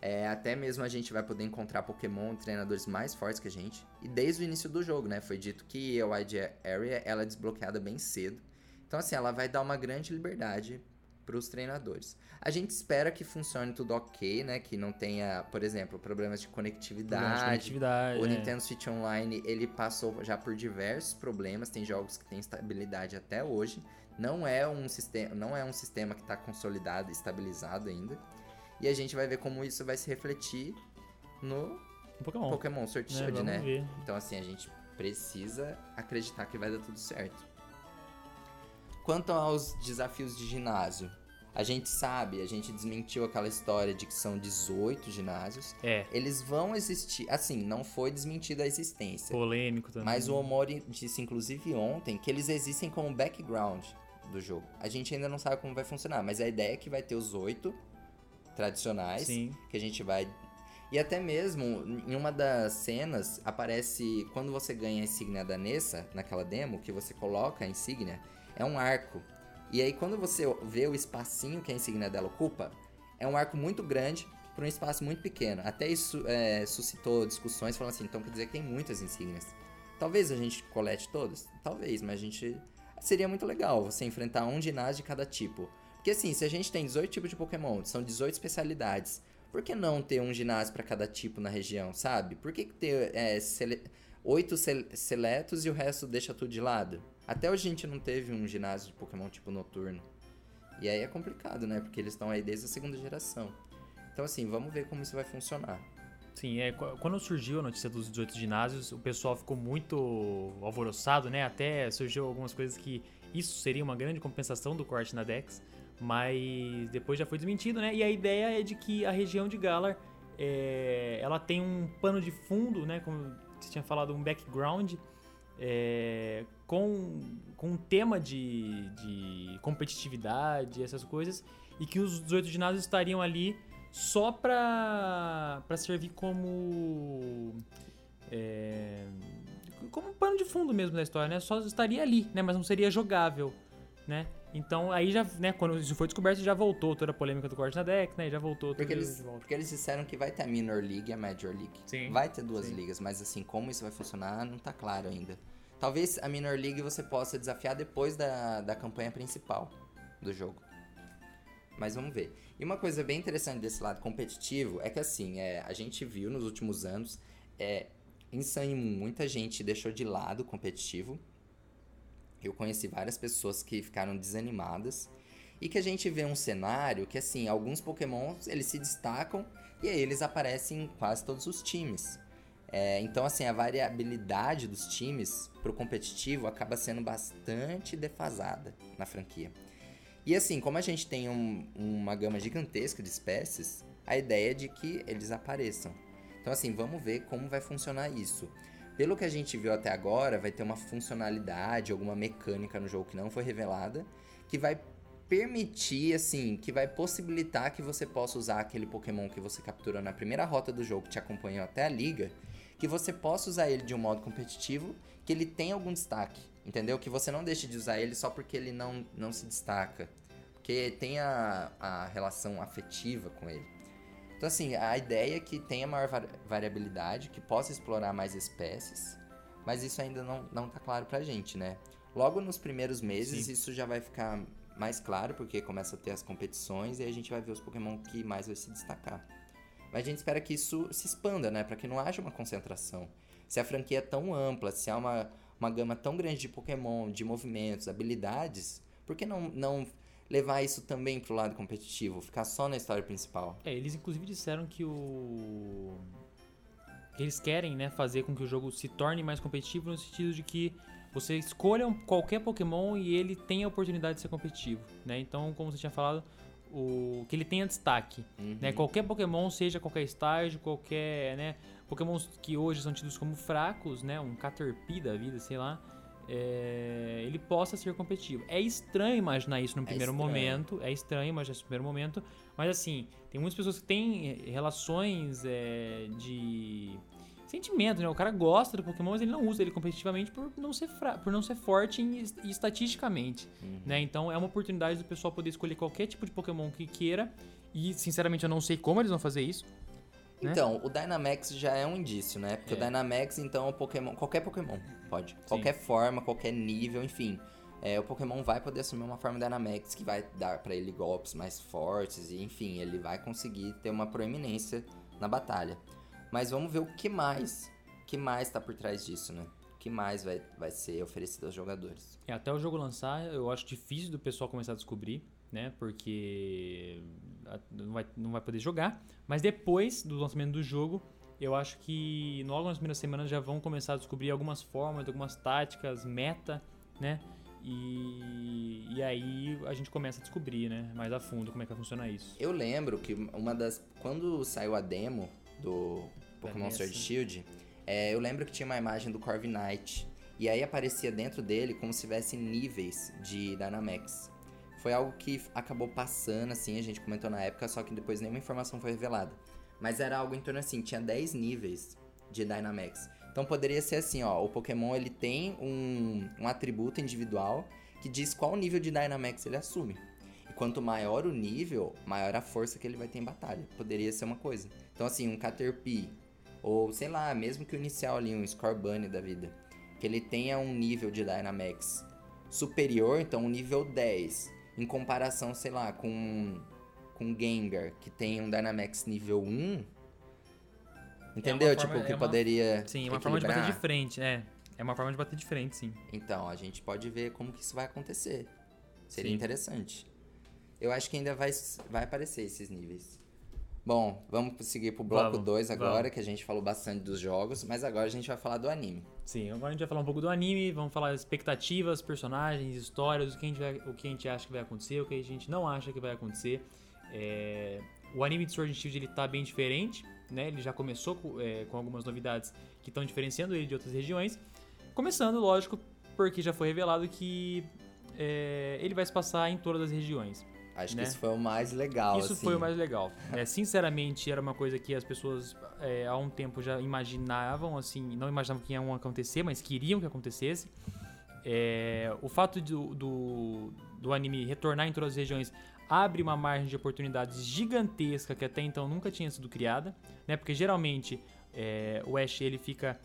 É, até mesmo a gente vai poder encontrar Pokémon treinadores mais fortes que a gente. E desde o início do jogo, né? Foi dito que a Wide Area ela é desbloqueada bem cedo. Então, assim, ela vai dar uma grande liberdade para os treinadores. A gente espera que funcione tudo ok, né? Que não tenha, por exemplo, problemas de Problemas de conectividade. conectividade. O é. Nintendo Switch Online, ele passou já por diversos problemas, tem jogos que têm estabilidade até hoje. Não é um sistema, não é um sistema que está consolidado, estabilizado ainda. E a gente vai ver como isso vai se refletir no Pokémon. Pokémon Sword né? Shield, né? ver. Então assim, a gente precisa acreditar que vai dar tudo certo. Quanto aos desafios de ginásio, a gente sabe, a gente desmentiu aquela história de que são 18 ginásios. É, Eles vão existir, assim, não foi desmentida a existência. polêmico também. Mas o Omori disse, inclusive, ontem, que eles existem como background do jogo. A gente ainda não sabe como vai funcionar, mas a ideia é que vai ter os oito tradicionais, Sim. que a gente vai... E até mesmo, em uma das cenas, aparece... Quando você ganha a insígnia da Nessa, naquela demo, que você coloca a insígnia, é um arco. E aí, quando você vê o espacinho que a insígnia dela ocupa, é um arco muito grande para um espaço muito pequeno. Até isso é, suscitou discussões falando assim, então quer dizer que tem muitas insígnias. Talvez a gente colete todas? Talvez, mas a gente... Seria muito legal você enfrentar um ginásio de cada tipo. Porque assim, se a gente tem 18 tipos de Pokémon, são 18 especialidades, por que não ter um ginásio para cada tipo na região, sabe? Por que ter é, sele... 8 sel- seletos e o resto deixa tudo de lado? Até hoje a gente não teve um ginásio de Pokémon tipo noturno. E aí é complicado, né? Porque eles estão aí desde a segunda geração. Então assim, vamos ver como isso vai funcionar. Sim, é, qu- quando surgiu a notícia dos 18 ginásios, o pessoal ficou muito alvoroçado, né? Até surgiu algumas coisas que isso seria uma grande compensação do corte na Dex, Mas depois já foi desmentido, né? E a ideia é de que a região de Galar é, ela tem um pano de fundo, né? Como você tinha falado, um background é, com, com um tema de, de competitividade, essas coisas, e que os 18 ginásios estariam ali só para servir como. É, como um pano de fundo mesmo da história, né? Só estaria ali, né? Mas não seria jogável, né? Então aí já, né, quando isso foi descoberto, já voltou toda a polêmica do corte na deck, né? Já voltou porque eles, porque eles disseram que vai ter a Minor League e a Major League. Sim. Vai ter duas Sim. ligas, mas assim, como isso vai funcionar, não tá claro ainda. Talvez a Minor League você possa desafiar depois da, da campanha principal do jogo. Mas vamos ver. E uma coisa bem interessante desse lado competitivo é que assim, é, a gente viu nos últimos anos, é, em Sun muita gente deixou de lado o competitivo eu conheci várias pessoas que ficaram desanimadas e que a gente vê um cenário que assim, alguns pokémons eles se destacam e aí eles aparecem em quase todos os times. É, então assim, a variabilidade dos times pro competitivo acaba sendo bastante defasada na franquia. E assim, como a gente tem um, uma gama gigantesca de espécies, a ideia é de que eles apareçam. Então assim, vamos ver como vai funcionar isso. Pelo que a gente viu até agora, vai ter uma funcionalidade, alguma mecânica no jogo que não foi revelada, que vai permitir, assim, que vai possibilitar que você possa usar aquele Pokémon que você capturou na primeira rota do jogo, que te acompanhou até a liga, que você possa usar ele de um modo competitivo, que ele tenha algum destaque, entendeu? Que você não deixe de usar ele só porque ele não, não se destaca, porque tem a, a relação afetiva com ele. Então, assim, a ideia é que tenha maior variabilidade, que possa explorar mais espécies, mas isso ainda não, não tá claro pra gente, né? Logo nos primeiros meses, Sim. isso já vai ficar mais claro, porque começa a ter as competições e a gente vai ver os Pokémon que mais vai se destacar. Mas a gente espera que isso se expanda, né? Para que não haja uma concentração. Se a franquia é tão ampla, se há uma, uma gama tão grande de Pokémon, de movimentos, habilidades, por que não, não levar isso também pro lado competitivo, ficar só na história principal. É, eles inclusive disseram que o eles querem, né, fazer com que o jogo se torne mais competitivo no sentido de que você escolha qualquer Pokémon e ele tenha a oportunidade de ser competitivo, né? Então, como você tinha falado, o que ele tenha destaque, uhum. né? Qualquer Pokémon, seja qualquer estágio, qualquer, né, Pokémons que hoje são tidos como fracos, né, um Caterpie da vida, sei lá, é, ele possa ser competitivo. É estranho imaginar isso no é primeiro estranho. momento, é estranho imaginar isso no primeiro momento, mas assim, tem muitas pessoas que têm relações é, de sentimento, né? O cara gosta do Pokémon, mas ele não usa ele competitivamente por não ser, por não ser forte em, estatisticamente, uhum. né? Então é uma oportunidade do pessoal poder escolher qualquer tipo de Pokémon que queira e, sinceramente, eu não sei como eles vão fazer isso. Né? Então, o Dynamax já é um indício, né? Porque é. o Dynamax, então, é um Pokémon. Qualquer Pokémon pode. Sim. Qualquer forma, qualquer nível, enfim. É, o Pokémon vai poder assumir uma forma Dynamax que vai dar para ele golpes mais fortes e, enfim, ele vai conseguir ter uma proeminência na batalha. Mas vamos ver o que mais, que mais tá por trás disso, né? O que mais vai, vai ser oferecido aos jogadores. É, até o jogo lançar, eu acho difícil do pessoal começar a descobrir, né? Porque não vai, não vai poder jogar. Mas depois do lançamento do jogo, eu acho que logo nas primeiras semanas já vão começar a descobrir algumas formas, algumas táticas, meta, né? E, e aí a gente começa a descobrir, né, mais a fundo como é que vai funcionar isso. Eu lembro que uma das. Quando saiu a demo do Pokémon Sword Shield, é, eu lembro que tinha uma imagem do Corviknight. E aí aparecia dentro dele como se tivesse níveis de Dynamax. Foi algo que acabou passando, assim, a gente comentou na época, só que depois nenhuma informação foi revelada. Mas era algo em torno assim, tinha 10 níveis de Dynamax. Então poderia ser assim, ó, o Pokémon ele tem um, um atributo individual que diz qual nível de Dynamax ele assume. E quanto maior o nível, maior a força que ele vai ter em batalha. Poderia ser uma coisa. Então assim, um Caterpie, ou sei lá, mesmo que o inicial ali, um Scorbunny da vida, que ele tenha um nível de Dynamax superior, então um nível 10, em comparação, sei lá, com com Gengar, que tem um Dynamax nível 1. Entendeu? É tipo, forma, que é uma, poderia. Sim, é uma forma de bater de frente, é. É uma forma de bater de frente, sim. Então, a gente pode ver como que isso vai acontecer. Seria sim. interessante. Eu acho que ainda vai, vai aparecer esses níveis. Bom, vamos seguir pro bloco Vamos, 2 agora, vamos. que a gente falou bastante dos jogos, mas agora a gente vai falar do anime. Sim, agora a gente vai falar um pouco do anime, vamos falar expectativas, personagens, histórias, o que a gente, vai- o que a gente acha que vai acontecer, o que a gente não acha que vai acontecer. É, o anime de Sword and Shield ele tá bem diferente, né? Ele já começou com, é, com algumas novidades que estão diferenciando ele de outras regiões. Começando, lógico, porque já foi revelado que é, ele vai se passar em todas as regiões. Acho Né? que isso foi o mais legal, Isso assim. foi o mais legal. É, sinceramente, era uma coisa que as pessoas é, há um tempo já imaginavam, assim, não imaginavam que ia acontecer, mas queriam que acontecesse. É, o fato do, do, do anime retornar em todas as regiões abre uma margem de oportunidades gigantesca que até então nunca tinha sido criada, né? Porque geralmente é, o Ash ele fica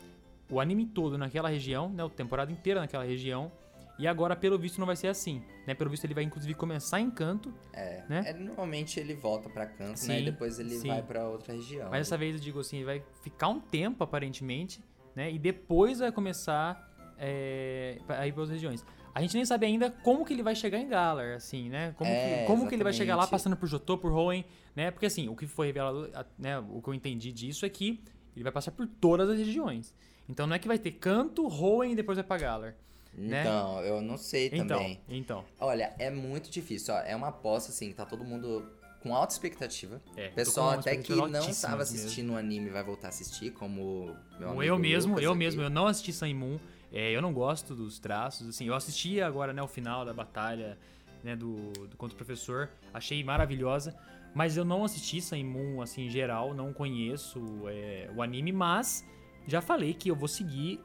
o anime todo naquela região, né? A temporada inteira naquela região. E agora, pelo visto, não vai ser assim, né? Pelo visto, ele vai inclusive começar em Canto, É, né? é, normalmente ele volta pra canto, né? E Sim, depois ele sim. vai pra outra região. Mas dessa vez eu digo assim, ele vai ficar um tempo aparentemente, né? E depois vai começar é, a ir para outras regiões. A gente nem sabe ainda como que ele vai chegar em Galar, assim, né? Como, É, que, como que ele vai chegar lá passando por Jotô, por Hoenn, né? Porque assim, o que foi revelado, né? O que eu entendi disso é que ele vai passar por todas as regiões. Então não é que vai ter Canto, Hoenn e depois vai pra Galar. Né? Então, eu não sei Então, também. então. Olha, é muito difícil, ó. É uma aposta, assim, que tá todo mundo com alta expectativa. É, Pessoal até que não altíssimas tava mesmo. assistindo o anime vai voltar a assistir, como meu eu mesmo, eu aqui. mesmo, eu não assisti Sun Moon, é, eu não gosto dos traços, assim, eu assisti agora, né, o final da batalha, né, do, do contra o professor, achei maravilhosa, mas eu não assisti Sun Moon, assim, em geral, não conheço é, o anime, mas já falei que eu vou seguir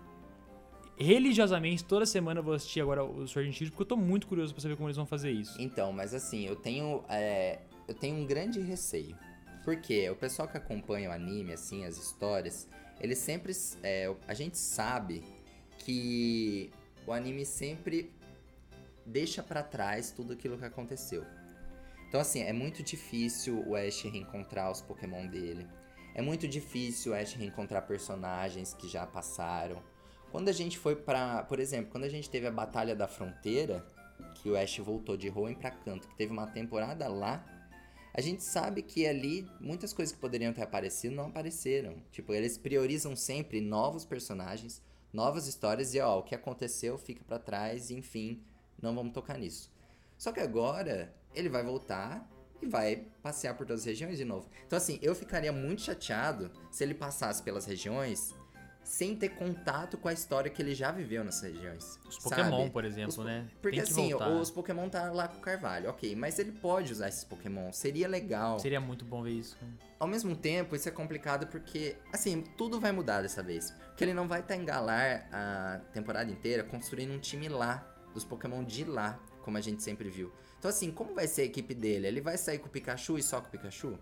religiosamente, toda semana eu vou assistir agora o Sword Shield, porque eu tô muito curioso pra saber como eles vão fazer isso. Então, mas assim, eu tenho, é, eu tenho um grande receio. Porque o pessoal que acompanha o anime, assim, as histórias, eles sempre. é, a gente sabe que o anime sempre deixa pra trás tudo aquilo que aconteceu. Então, assim, é muito difícil o Ash reencontrar os Pokémon dele. É muito difícil o Ash reencontrar personagens que já passaram. Quando a gente foi pra. Por exemplo, quando a gente teve a Batalha da Fronteira, que o Ash voltou de Hoenn pra Canto, que teve uma temporada lá, a gente sabe que ali muitas coisas que poderiam ter aparecido não apareceram. Tipo, eles priorizam sempre novos personagens, novas histórias e ó, o que aconteceu fica pra trás, enfim, não vamos tocar nisso. Só que agora ele vai voltar e vai passear por todas as regiões de novo. Então assim, eu ficaria muito chateado se ele passasse pelas regiões sem ter contato com a história que ele já viveu nessas regiões. Os Pokémon, sabe? por exemplo, po- né? Porque assim, voltar. os Pokémon tá lá com o Carvalho, ok, mas ele pode usar esses Pokémon, seria legal. Seria muito bom ver isso. Ao mesmo tempo, isso é complicado porque, assim, tudo vai mudar dessa vez. Porque ele não vai estar em Galar a temporada inteira construindo um time lá, dos Pokémon de lá, como a gente sempre viu. Então, assim, como vai ser a equipe dele? Ele vai sair com o Pikachu e só com o Pikachu?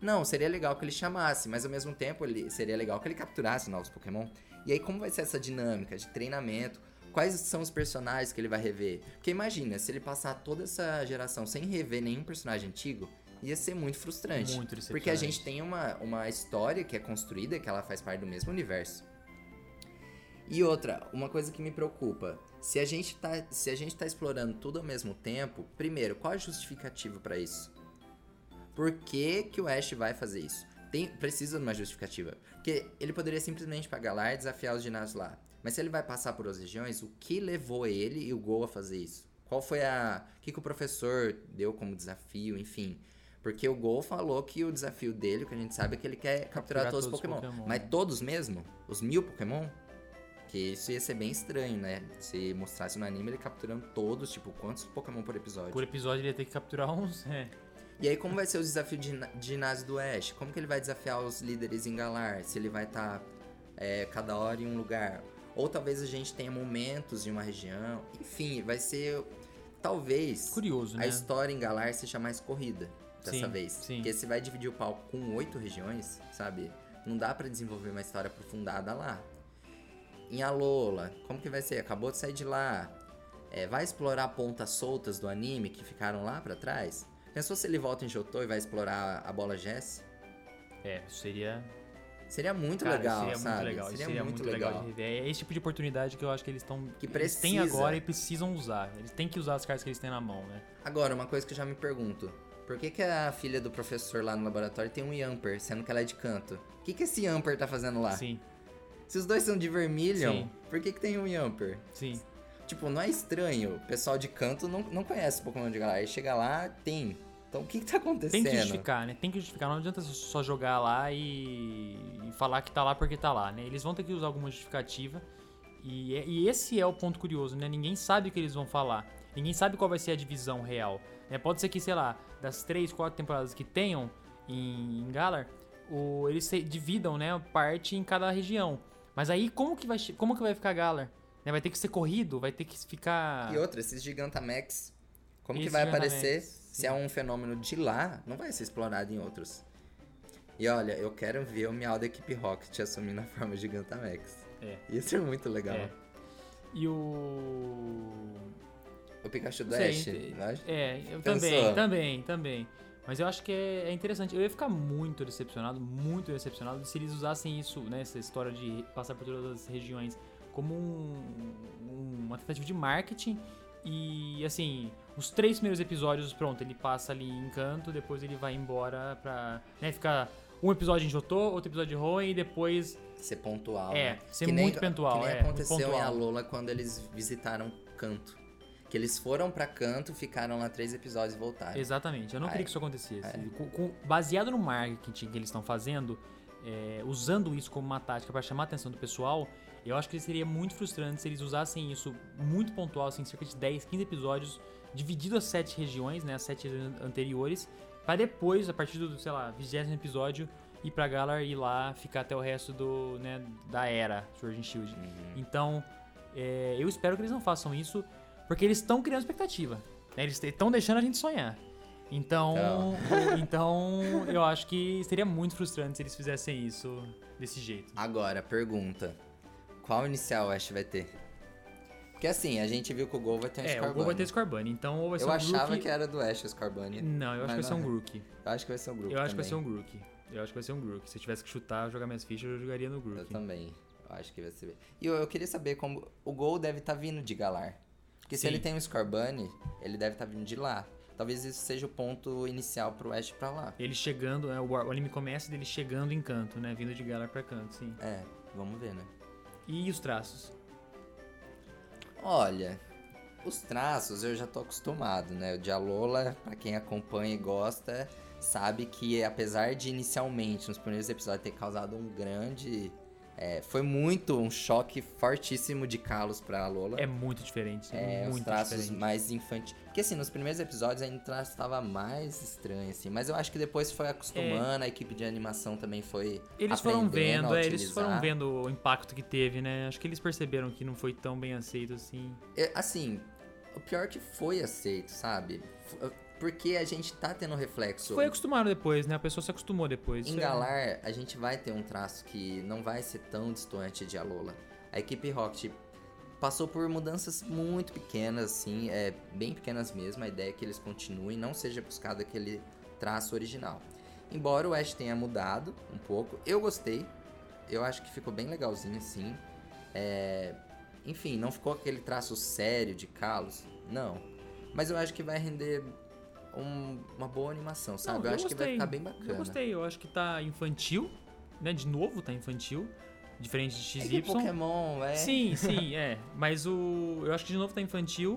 Não, seria legal que ele chamasse, mas ao mesmo tempo ele, seria legal que ele capturasse novos Pokémon. E aí, como vai ser essa dinâmica de treinamento? Quais são os personagens que ele vai rever? Porque imagina, se ele passar toda essa geração sem rever nenhum personagem antigo, ia ser muito frustrante. Muito Porque a gente tem uma, uma história que é construída, que ela faz parte do mesmo universo. E outra, uma coisa que me preocupa, se a gente tá, se a gente tá explorando tudo ao mesmo tempo, primeiro, qual a justificativa pra isso? Por que, que o Ash vai fazer isso? Tem, precisa de uma justificativa. Porque ele poderia simplesmente pagar lá e desafiar os ginásios lá. Mas se ele vai passar por outras regiões, o que levou ele e o Gol a fazer isso? Qual foi a. O que, que o professor deu como desafio, enfim. Porque o Gol falou que o desafio dele, que a gente sabe, é que ele quer capturar, Capturar todos os todos os Pokémon. Pokémon. Mas todos mesmo? Os mil Pokémon? Que isso ia ser bem estranho, né? Se mostrasse no anime ele capturando todos, tipo, quantos Pokémon por episódio? Por episódio ele ia ter que capturar uns. É. E aí, como vai ser o desafio de, de ginásio do Ash? Como que ele vai desafiar os líderes em Galar? Se ele vai estar cada hora em um lugar? Ou talvez a gente tenha momentos em uma região. Enfim, vai ser. Talvez Curioso, a né? história em Galar seja mais corrida dessa Sim, vez. sim. Porque se vai dividir o palco com oito regiões, sabe? Não dá pra desenvolver uma história aprofundada lá. Em Alola, como que vai ser? Acabou de sair de lá. É, vai explorar pontas soltas do anime que ficaram lá pra trás? Pensou se ele volta em Jotô e vai explorar a bola Jess? É, seria. Seria muito Cara, legal, seria sabe? muito legal. isso seria muito legal. de rever. É esse tipo de oportunidade que eu acho que eles estão. Que Eles têm agora e precisam usar. Eles têm que usar as cartas que eles têm na mão, né? Agora, uma coisa que eu já me pergunto. Por que, que a filha do professor lá no laboratório tem um Yamper, sendo que ela é de canto? O que, que esse Yamper tá fazendo lá? Sim, Se os dois são de Vermilion, Sim. por que, que tem um Yamper? sim. Tipo, não é estranho. O pessoal de canto não, não conhece Pokémon de Galar. Aí chega lá, tem. Então o que, que tá acontecendo? Tem que justificar, né? Tem que justificar. Não adianta só jogar lá e, e falar que tá lá porque tá lá, né? Eles vão ter que usar alguma justificativa. E, é- e esse é o ponto curioso, né? Ninguém sabe o que eles vão falar. Ninguém sabe qual vai ser a divisão real. né? Pode ser que, sei lá, das três, quatro temporadas que tenham em, em Galar, o, eles se dividam, né, parte em cada região. Mas aí como que vai, como que vai ficar Galar? Né, Vai ter que ser corrido? Vai ter que ficar... E outra, esses Gigantamax, como que Esse vai Gigantamax, aparecer sim. se é um fenômeno de lá, não vai ser explorado em outros. E olha, eu quero ver o Meow da equipe Rocket assumindo a forma Gigantamax. É. Ia ser muito legal. É. E o... O Pikachu do Ash? É, eu também, também, também. Mas eu acho que é, é interessante. Eu ia ficar muito decepcionado, muito decepcionado se eles usassem isso, né? Essa história de passar por todas as regiões como um, um- uma tentativa de marketing. E assim, os três primeiros episódios, pronto, ele passa ali em canto, depois ele vai embora pra. Né, ficar um episódio em Jotô, outro episódio em Hoenn e depois. Ser pontual. É, né? ser Que nem- muito pontual, Que nem é, aconteceu em pontual. Alola quando eles visitaram Canto. Que eles foram pra Canto, ficaram lá três episódios e voltaram. Exatamente, eu não Ai, queria que isso acontecesse. é. Com- com- baseado no marketing que eles estão fazendo, é, usando isso como uma tática para chamar a atenção do pessoal, eu acho que seria muito frustrante se eles usassem isso muito pontual, assim, cerca de 10, 15 episódios, dividido as sete regiões, né, as sete an- anteriores, para depois, a partir do, sei lá, 20 episódio, ir pra Galar e ir lá ficar até o resto do, né, da era Sword and Shield. Uhum. Então, é, eu espero que eles não façam isso, porque eles estão criando expectativa. né? Eles estão deixando a gente sonhar. Então, então, eu acho que seria muito frustrante se eles fizessem isso desse jeito. Agora, pergunta. Qual inicial o Ash vai ter? Porque assim, a gente viu que o Gol vai ter um É, o Scorbunny. Gol vai ter Scorbunny, então ou vai ser Eu um achava Grookey... que era do Ash o Scorbunny. Não, eu acho que vai ser um é. Grookey. Eu acho que vai ser um grupo Eu acho que vai ser também. um Grookey. Eu acho que vai ser um Grookey. Se eu tivesse que chutar, jogar minhas fichas, eu jogaria no Eu Grookey. também. Eu acho que vai ser. E eu, eu queria saber como. O Gol deve estar vindo de Galar. Porque se Sim. ele tem um Scorbunny, ele deve estar vindo de lá. Talvez isso seja o ponto inicial pro Ash pra lá. Ele chegando, o o anime começa dele chegando em canto, né? Vindo de Galar pra canto, sim. É, vamos ver, né? E os traços? Olha, os traços eu já tô acostumado, né? O de Alola, pra quem acompanha e gosta, sabe que apesar de inicialmente, nos primeiros episódios, ter causado um grande. É, foi muito um choque fortíssimo de Kalos pra Alola. É muito diferente. É, os muito traços diferente. mais infantis. Porque assim, nos primeiros episódios ainda o traço tava mais estranho, assim. Mas eu acho que depois foi acostumando, a equipe de animação também foi. Eles foram vendo, é, eles foram vendo o impacto que teve, né? Acho que eles perceberam que não foi tão bem aceito assim. É, assim, o pior que foi aceito, sabe? Porque a gente tá tendo reflexo. Foi acostumado depois, né? A pessoa se acostumou depois. Em é- Galar, a gente vai ter um traço que não vai ser tão distante de Alola. A equipe Rocket passou por mudanças muito pequenas, assim, é, bem pequenas mesmo. A ideia é que eles continuem, não seja buscado aquele traço original. Embora o Ash tenha mudado um pouco, eu gostei. Eu acho que ficou bem legalzinho, assim. É, Enfim, não ficou aquele traço sério de Kalos, não. Mas eu acho que vai render um- uma boa animação, sabe? Não, eu, eu acho que vai gostei. ficar bem bacana. Eu gostei, eu acho que tá infantil, né? De novo tá infantil. Diferente de É XY. que Pokémon, é. Sim, sim, é. Mas o. Eu acho que de novo tá infantil.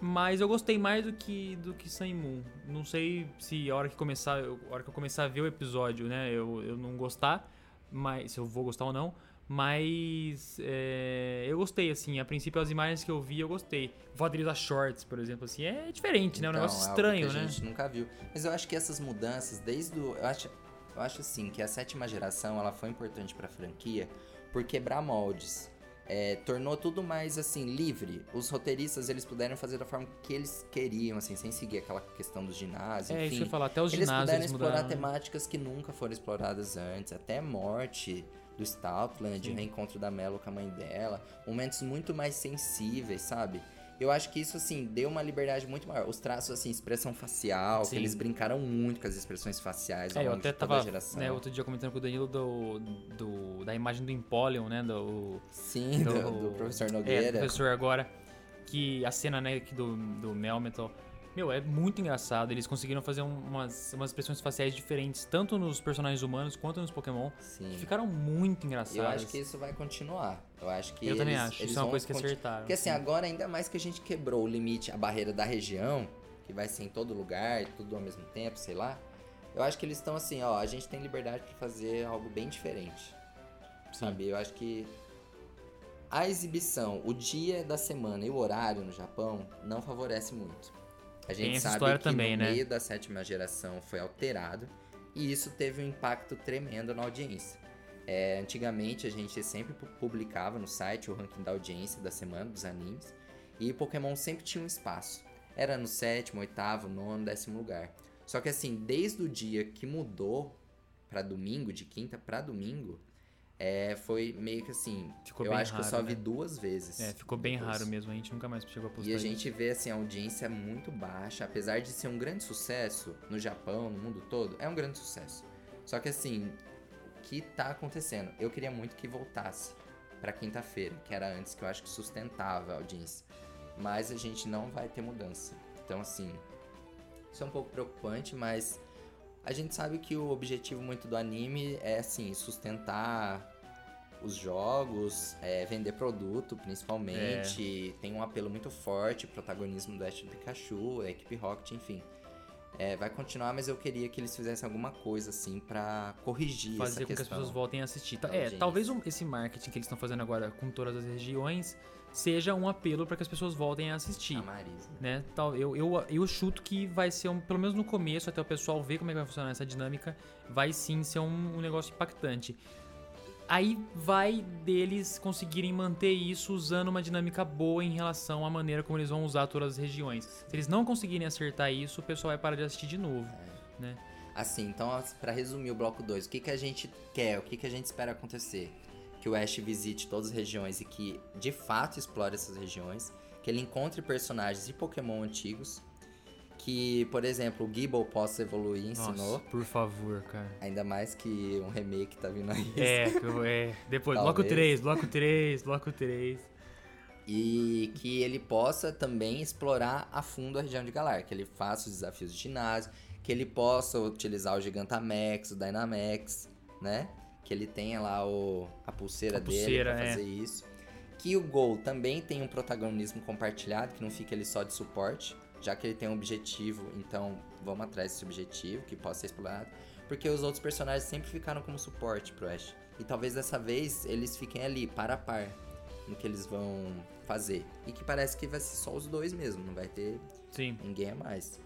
Mas eu gostei mais do que do que Sun Moon. Não sei se a hora que começar, eu- a hora que eu começar a ver o episódio, né, eu, eu não gostar, mas se eu vou gostar ou não. Mas é, eu gostei, assim. A princípio, as imagens que eu vi, eu gostei. O fato usar shorts, por exemplo, assim, é diferente, né? É um Então, negócio algo estranho, que a né? gente nunca viu. Mas eu acho que essas mudanças, desde o. Eu acho, eu acho assim que a sétima geração ela foi importante pra franquia por quebrar moldes. É, tornou tudo mais assim livre. Os roteiristas eles puderam fazer da forma que eles queriam, assim, sem seguir aquela questão dos ginásios. É, isso enfim. que eu falar. Até os eles ginásios puderam eles explorar mudaram. né? temáticas que nunca foram exploradas antes, até morte do Stoutland, Sim. o reencontro da Melo com a mãe dela, momentos muito mais sensíveis, sabe? Eu acho que isso, assim, deu uma liberdade muito maior. Os traços, assim, expressão facial, Sim. que eles brincaram muito com as expressões faciais ao É, eu longo até de toda tava a geração. né, outro dia comentando com o Danilo do, do- da imagem do Empoleon, né? Do, Sim, do, do professor É, Nogueira. do professor agora. Que a cena, né, do, do Melmetal. Meu, é muito engraçado. Eles conseguiram fazer um- umas, umas expressões faciais diferentes, tanto nos personagens humanos quanto nos Pokémon. Sim. Que ficaram muito engraçadas. Eu acho que isso vai continuar. Eu acho que Eu também eles- acho. eles Isso é uma coisa que acertaram. Porque assim, agora ainda mais que a gente quebrou o limite, a barreira da região, que vai ser em todo lugar, tudo ao mesmo tempo, sei lá. Eu acho que eles estão assim, ó, a gente tem liberdade pra fazer algo bem diferente. Sabe? Eu acho que a exibição, o dia da semana e o horário no Japão não favorece muito. A gente sabe que também, no né? meio da sétima geração foi alterado e isso teve um impacto tremendo na audiência. É, antigamente a gente sempre pu- publicava no site o ranking da audiência da semana dos animes e Pokémon sempre tinha um espaço. Era no sétimo, oitavo, nono, décimo lugar. Só que assim, desde o dia que mudou pra domingo, de quinta pra domingo, é, foi meio que assim. Ficou eu bem acho que eu só raro, vi né? duas vezes. É, ficou bem depois. raro mesmo. A gente nunca mais chegou a postar E a isso. gente vê assim, a audiência é muito baixa, apesar de ser um grande sucesso no Japão, no mundo todo, é um grande sucesso. Só que assim, o que tá acontecendo? Eu queria muito que voltasse pra quinta-feira, que era antes que eu acho que sustentava a audiência. Mas a gente não vai ter mudança. Então assim, isso é um pouco preocupante, mas a gente sabe que o objetivo muito do anime é assim, sustentar os jogos, é, vender produto principalmente, tem um apelo muito forte, protagonismo do Ash Pikachu, a equipe Rocket, enfim. É, vai continuar, mas eu queria que eles fizessem alguma coisa assim pra corrigir fazer essa com que as pessoas voltem a assistir. Ta- da É, talvez um- esse marketing que eles estão fazendo agora com todas as regiões seja um apelo para que as pessoas voltem a assistir. A Marisa. Né? Tal, eu, eu, eu chuto que vai ser, um, pelo menos no começo, até o pessoal ver como é que vai funcionar essa dinâmica, vai sim ser um, um negócio impactante. Aí vai deles conseguirem manter isso usando uma dinâmica boa em relação à maneira como eles vão usar todas as regiões. Se eles não conseguirem acertar isso, o pessoal vai parar de assistir de novo. Né? Assim, então, pra resumir o bloco 2, o que, que a gente quer, o que, que a gente espera acontecer? Que o Ash visite todas as regiões e que de fato explore essas regiões, que ele encontre personagens de Pokémon antigos, que, por exemplo, o Gible possa evoluir, ensinou. Nossa, por favor, cara. Ainda mais que um remake tá vindo aí. É, é. Depois, bloco Talvez. 3, bloco 3, bloco 3. E que ele possa também explorar a fundo a região de Galar, que ele faça os desafios de ginásio, que ele possa utilizar o Gigantamax, o Dynamax, né? Que ele tenha lá o, a pulseira, A dele pulseira, pra é. fazer isso. Que o Gol também tenha um protagonismo compartilhado, que não fique ele só de suporte, já que ele tem um objetivo, então vamos atrás desse objetivo, que possa ser explorado. Porque os outros personagens sempre ficaram como suporte pro Ash. E talvez dessa vez eles fiquem ali, par a par, no que eles vão fazer. E que parece que vai ser só os dois mesmo, não vai ter Sim. ninguém a mais.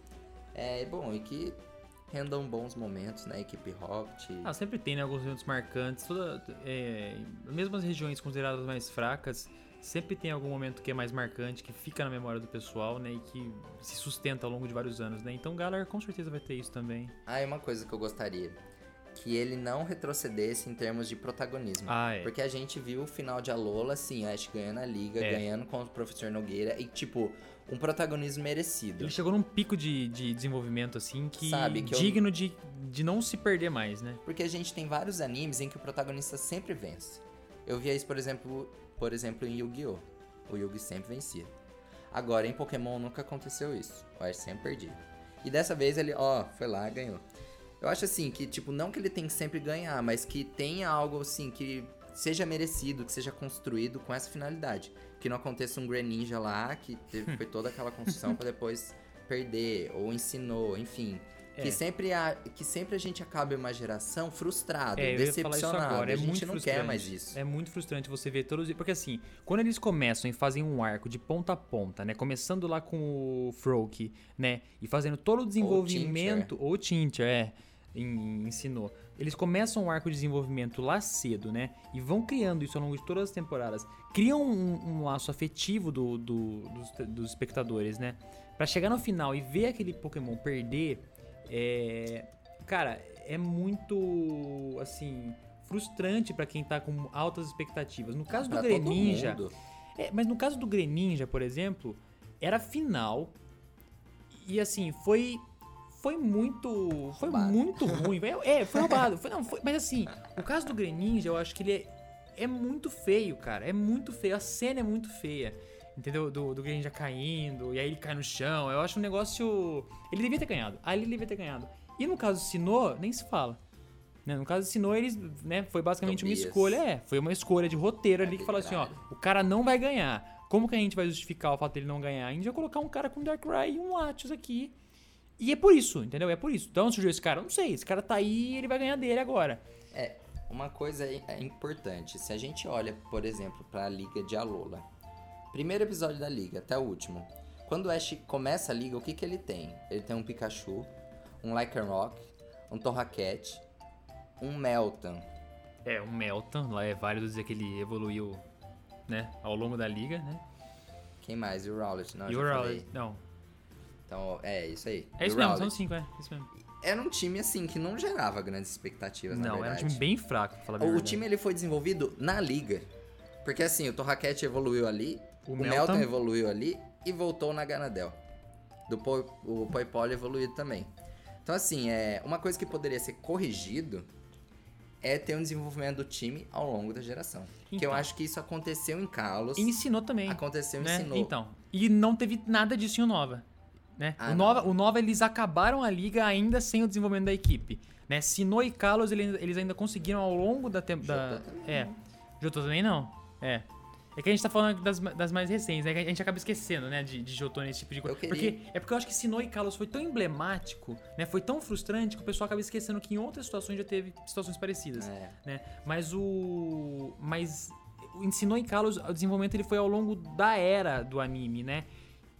É bom, e que rendam bons momentos na equipe Rocket. Ah, sempre tem, né? Alguns eventos marcantes. Toda, é, mesmo as regiões consideradas mais fracas, sempre tem algum momento que é mais marcante, que fica na memória do pessoal, né? E que se sustenta ao longo de vários anos, né? Então, Galar com certeza vai ter isso também. Ah, e uma coisa que eu gostaria. Que ele não retrocedesse em termos de protagonismo. Ah, é. Porque a gente viu o final de Alola, assim, Ash ganhando a liga, É. ganhando contra o Professor Nogueira e, tipo, um protagonismo merecido. Ele chegou num pico de, de desenvolvimento, assim, que, Sabe, que eu- digno de, de não se perder mais, né? Porque a gente tem vários animes em que o protagonista sempre vence. Eu via isso, por exemplo, por exemplo em Yu-Gi-Oh! O Yugi sempre vencia. Agora, em Pokémon nunca aconteceu isso. O Ash sempre perdia. E dessa vez ele, ó, foi lá e ganhou. Eu acho assim que, tipo, não que ele tem que sempre ganhar, mas que tenha algo assim que seja merecido, que seja construído com essa finalidade. Que não aconteça um Greninja lá, que teve, foi toda aquela construção pra depois perder, ou ensinou, enfim. É. Que, sempre a, que sempre a gente acaba uma geração frustrado, É, decepcionado. agora. É a gente muito não quer mais isso. É muito frustrante você ver todos. Porque assim, quando eles começam e fazem um arco de ponta a ponta, né? Começando lá com o Froak, né? E fazendo todo o desenvolvimento. Ou Tinter, é. em- ensinou. Eles começam um arco de desenvolvimento lá cedo, né? E vão criando isso ao longo de todas as temporadas. Criam um, um laço afetivo do, do- dos, dos espectadores, né? Pra chegar no final e ver aquele Pokémon perder, é. Cara, é muito. Assim. Frustrante pra quem tá com altas expectativas. No caso do Pra Greninja. É, mas no caso do Greninja, por exemplo, era final. E assim, foi. Foi muito. Foi Roubado. muito ruim. É, foi roubado. Foi, não, foi- mas assim, o caso do Greninja, eu acho que ele é, é muito feio, cara. É muito feio. A cena é muito feia. Entendeu? Do, do Greninja caindo, e aí ele cai no chão. Eu acho um negócio. Ele devia ter ganhado. Ali ele devia ter ganhado. E no caso do Sinnoh, nem se fala. Né? No caso do Sinnoh, eles, né, foi basicamente uma escolha, é, foi uma escolha de roteiro ali que falou assim, ó, o cara não vai ganhar. Como que a gente vai justificar o fato dele não ganhar? A gente vai colocar um cara com Darkrai e um Latios aqui. E é por isso, entendeu? É por isso. Então surgiu esse cara? Não sei. Esse cara tá aí e ele vai ganhar dele agora. É, uma coisa é é importante. Se a gente olha, por exemplo, pra Liga de Alola. Primeiro episódio da Liga, até o último. Quando o Ash começa a Liga, o que que ele tem? Ele tem um Pikachu, um Lycanroc, um Torracat, um Meltan. É, o Melton, lá é válido dizer que ele evoluiu, né, ao longo da liga, né? Quem mais? E o Rowlet? Não, e o. Rowlet, não. Então, é isso aí. É isso mesmo, são cinco, é, isso mesmo. Era um time, assim, que não gerava grandes expectativas, na Não, era um verdade. time bem fraco, pra falar O verdade. time ele foi desenvolvido na liga. Porque assim, o Torracat evoluiu ali, O o, Melton evoluiu ali e voltou na Ganadel. Do o Poipole evoluído também. Então assim, é uma coisa que poderia ser corrigido é ter um desenvolvimento do time ao longo da geração. Que eu Então. acho que isso aconteceu em Kalos, E ensinou também. aconteceu em né? Sinnoh. Então. E não teve nada disso em Nova. Né? Ah, o, Nova o Nova, eles acabaram a liga ainda sem o desenvolvimento da equipe. Né? Sinnoh e ele- eles ainda conseguiram ao longo da temporada. É. Jotô também não. É. É que a gente tá falando das, das mais recentes, né? Que a gente acaba esquecendo, né? De, de nesse tipo de coisa. Porque, é porque eu acho que Sinnoh e Kalos foi tão emblemático, né? Foi tão frustrante que o pessoal acaba esquecendo que em outras situações já teve situações parecidas É. né? Mas o. Mas o ensinou em Kalos, o desenvolvimento ele foi ao longo da era do anime, né?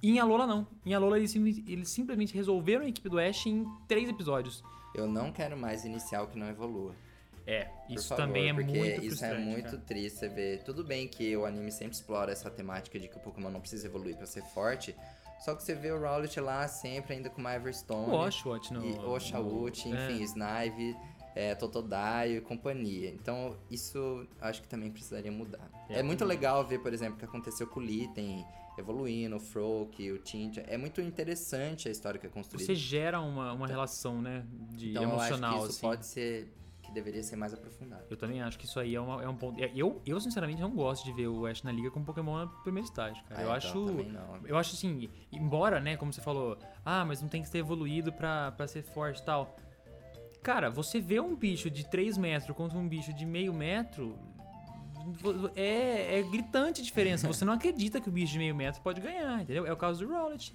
E em Alola não. Em Alola eles, eles simplesmente resolveram a equipe do Ash em três episódios. Eu não quero mais inicial que não evolua. É, isso favor, também é porque muito isso frustrante. é muito cara. triste você ver. Tudo bem que o anime sempre explora essa temática de que o Pokémon não precisa evoluir pra ser forte. Só que você vê o Rowlet lá sempre ainda com uma Everstone. O Oshawott no. e Oshawott, no- enfim, é. Snive, é, Totodile e companhia. Então, isso acho que também precisaria mudar. É, É, muito também legal ver, por exemplo, o que aconteceu com o Litten, evoluindo, o Froak, o Tintia. É muito interessante a história que é construída. Você gera uma, uma relação, né? De então, emocional, eu acho que isso assim. pode ser. Deveria ser mais aprofundado. Eu também acho que isso aí é, uma- é um ponto. Eu, eu, sinceramente, não gosto de ver o Ash na liga com Pokémon no primeiro estágio, cara. Ah, eu então, acho. Eu acho assim, embora, né, como você falou, ah, mas não tem que ter evoluído pra, pra ser forte e tal. Cara, você vê um bicho de 3 metros contra um bicho de meio metro. É, é gritante a diferença. Você não acredita que o bicho de meio metro pode ganhar, entendeu? É o caso do Rowlet.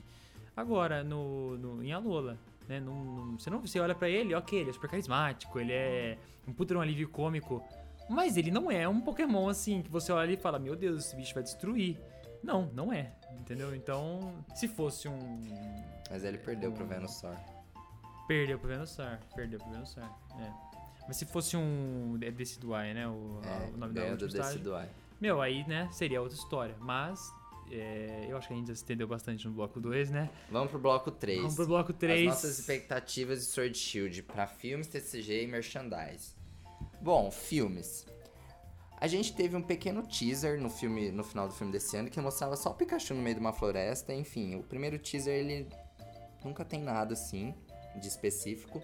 Agora, no, no, em Alola, né? Não, não- você não você olha pra ele, ok, ele é super carismático, ele é um puta de um alívio cômico. Mas ele não é um Pokémon assim, que você olha e fala, meu Deus, esse bicho vai destruir. Não, não é. Entendeu? Então, se fosse um. Mas ele perdeu pro Venusaur. Perdeu pro Venusaur. Perdeu pro Venusaur. É. Mas se fosse um. É Decidueye, né? O, É, o nome da do última. Decidueye. Meu, aí, né? Seria outra história. Mas. É, eu acho que a gente já se entendeu bastante no bloco 2, né? Vamos pro bloco 3. Vamos pro bloco 3. As nossas expectativas de Sword Shield pra filmes, TCG e merchandise. Bom, filmes. A gente teve um pequeno teaser no filme, no final do filme desse ano que mostrava só o Pikachu no meio de uma floresta. Enfim, o primeiro teaser ele nunca tem nada assim de específico.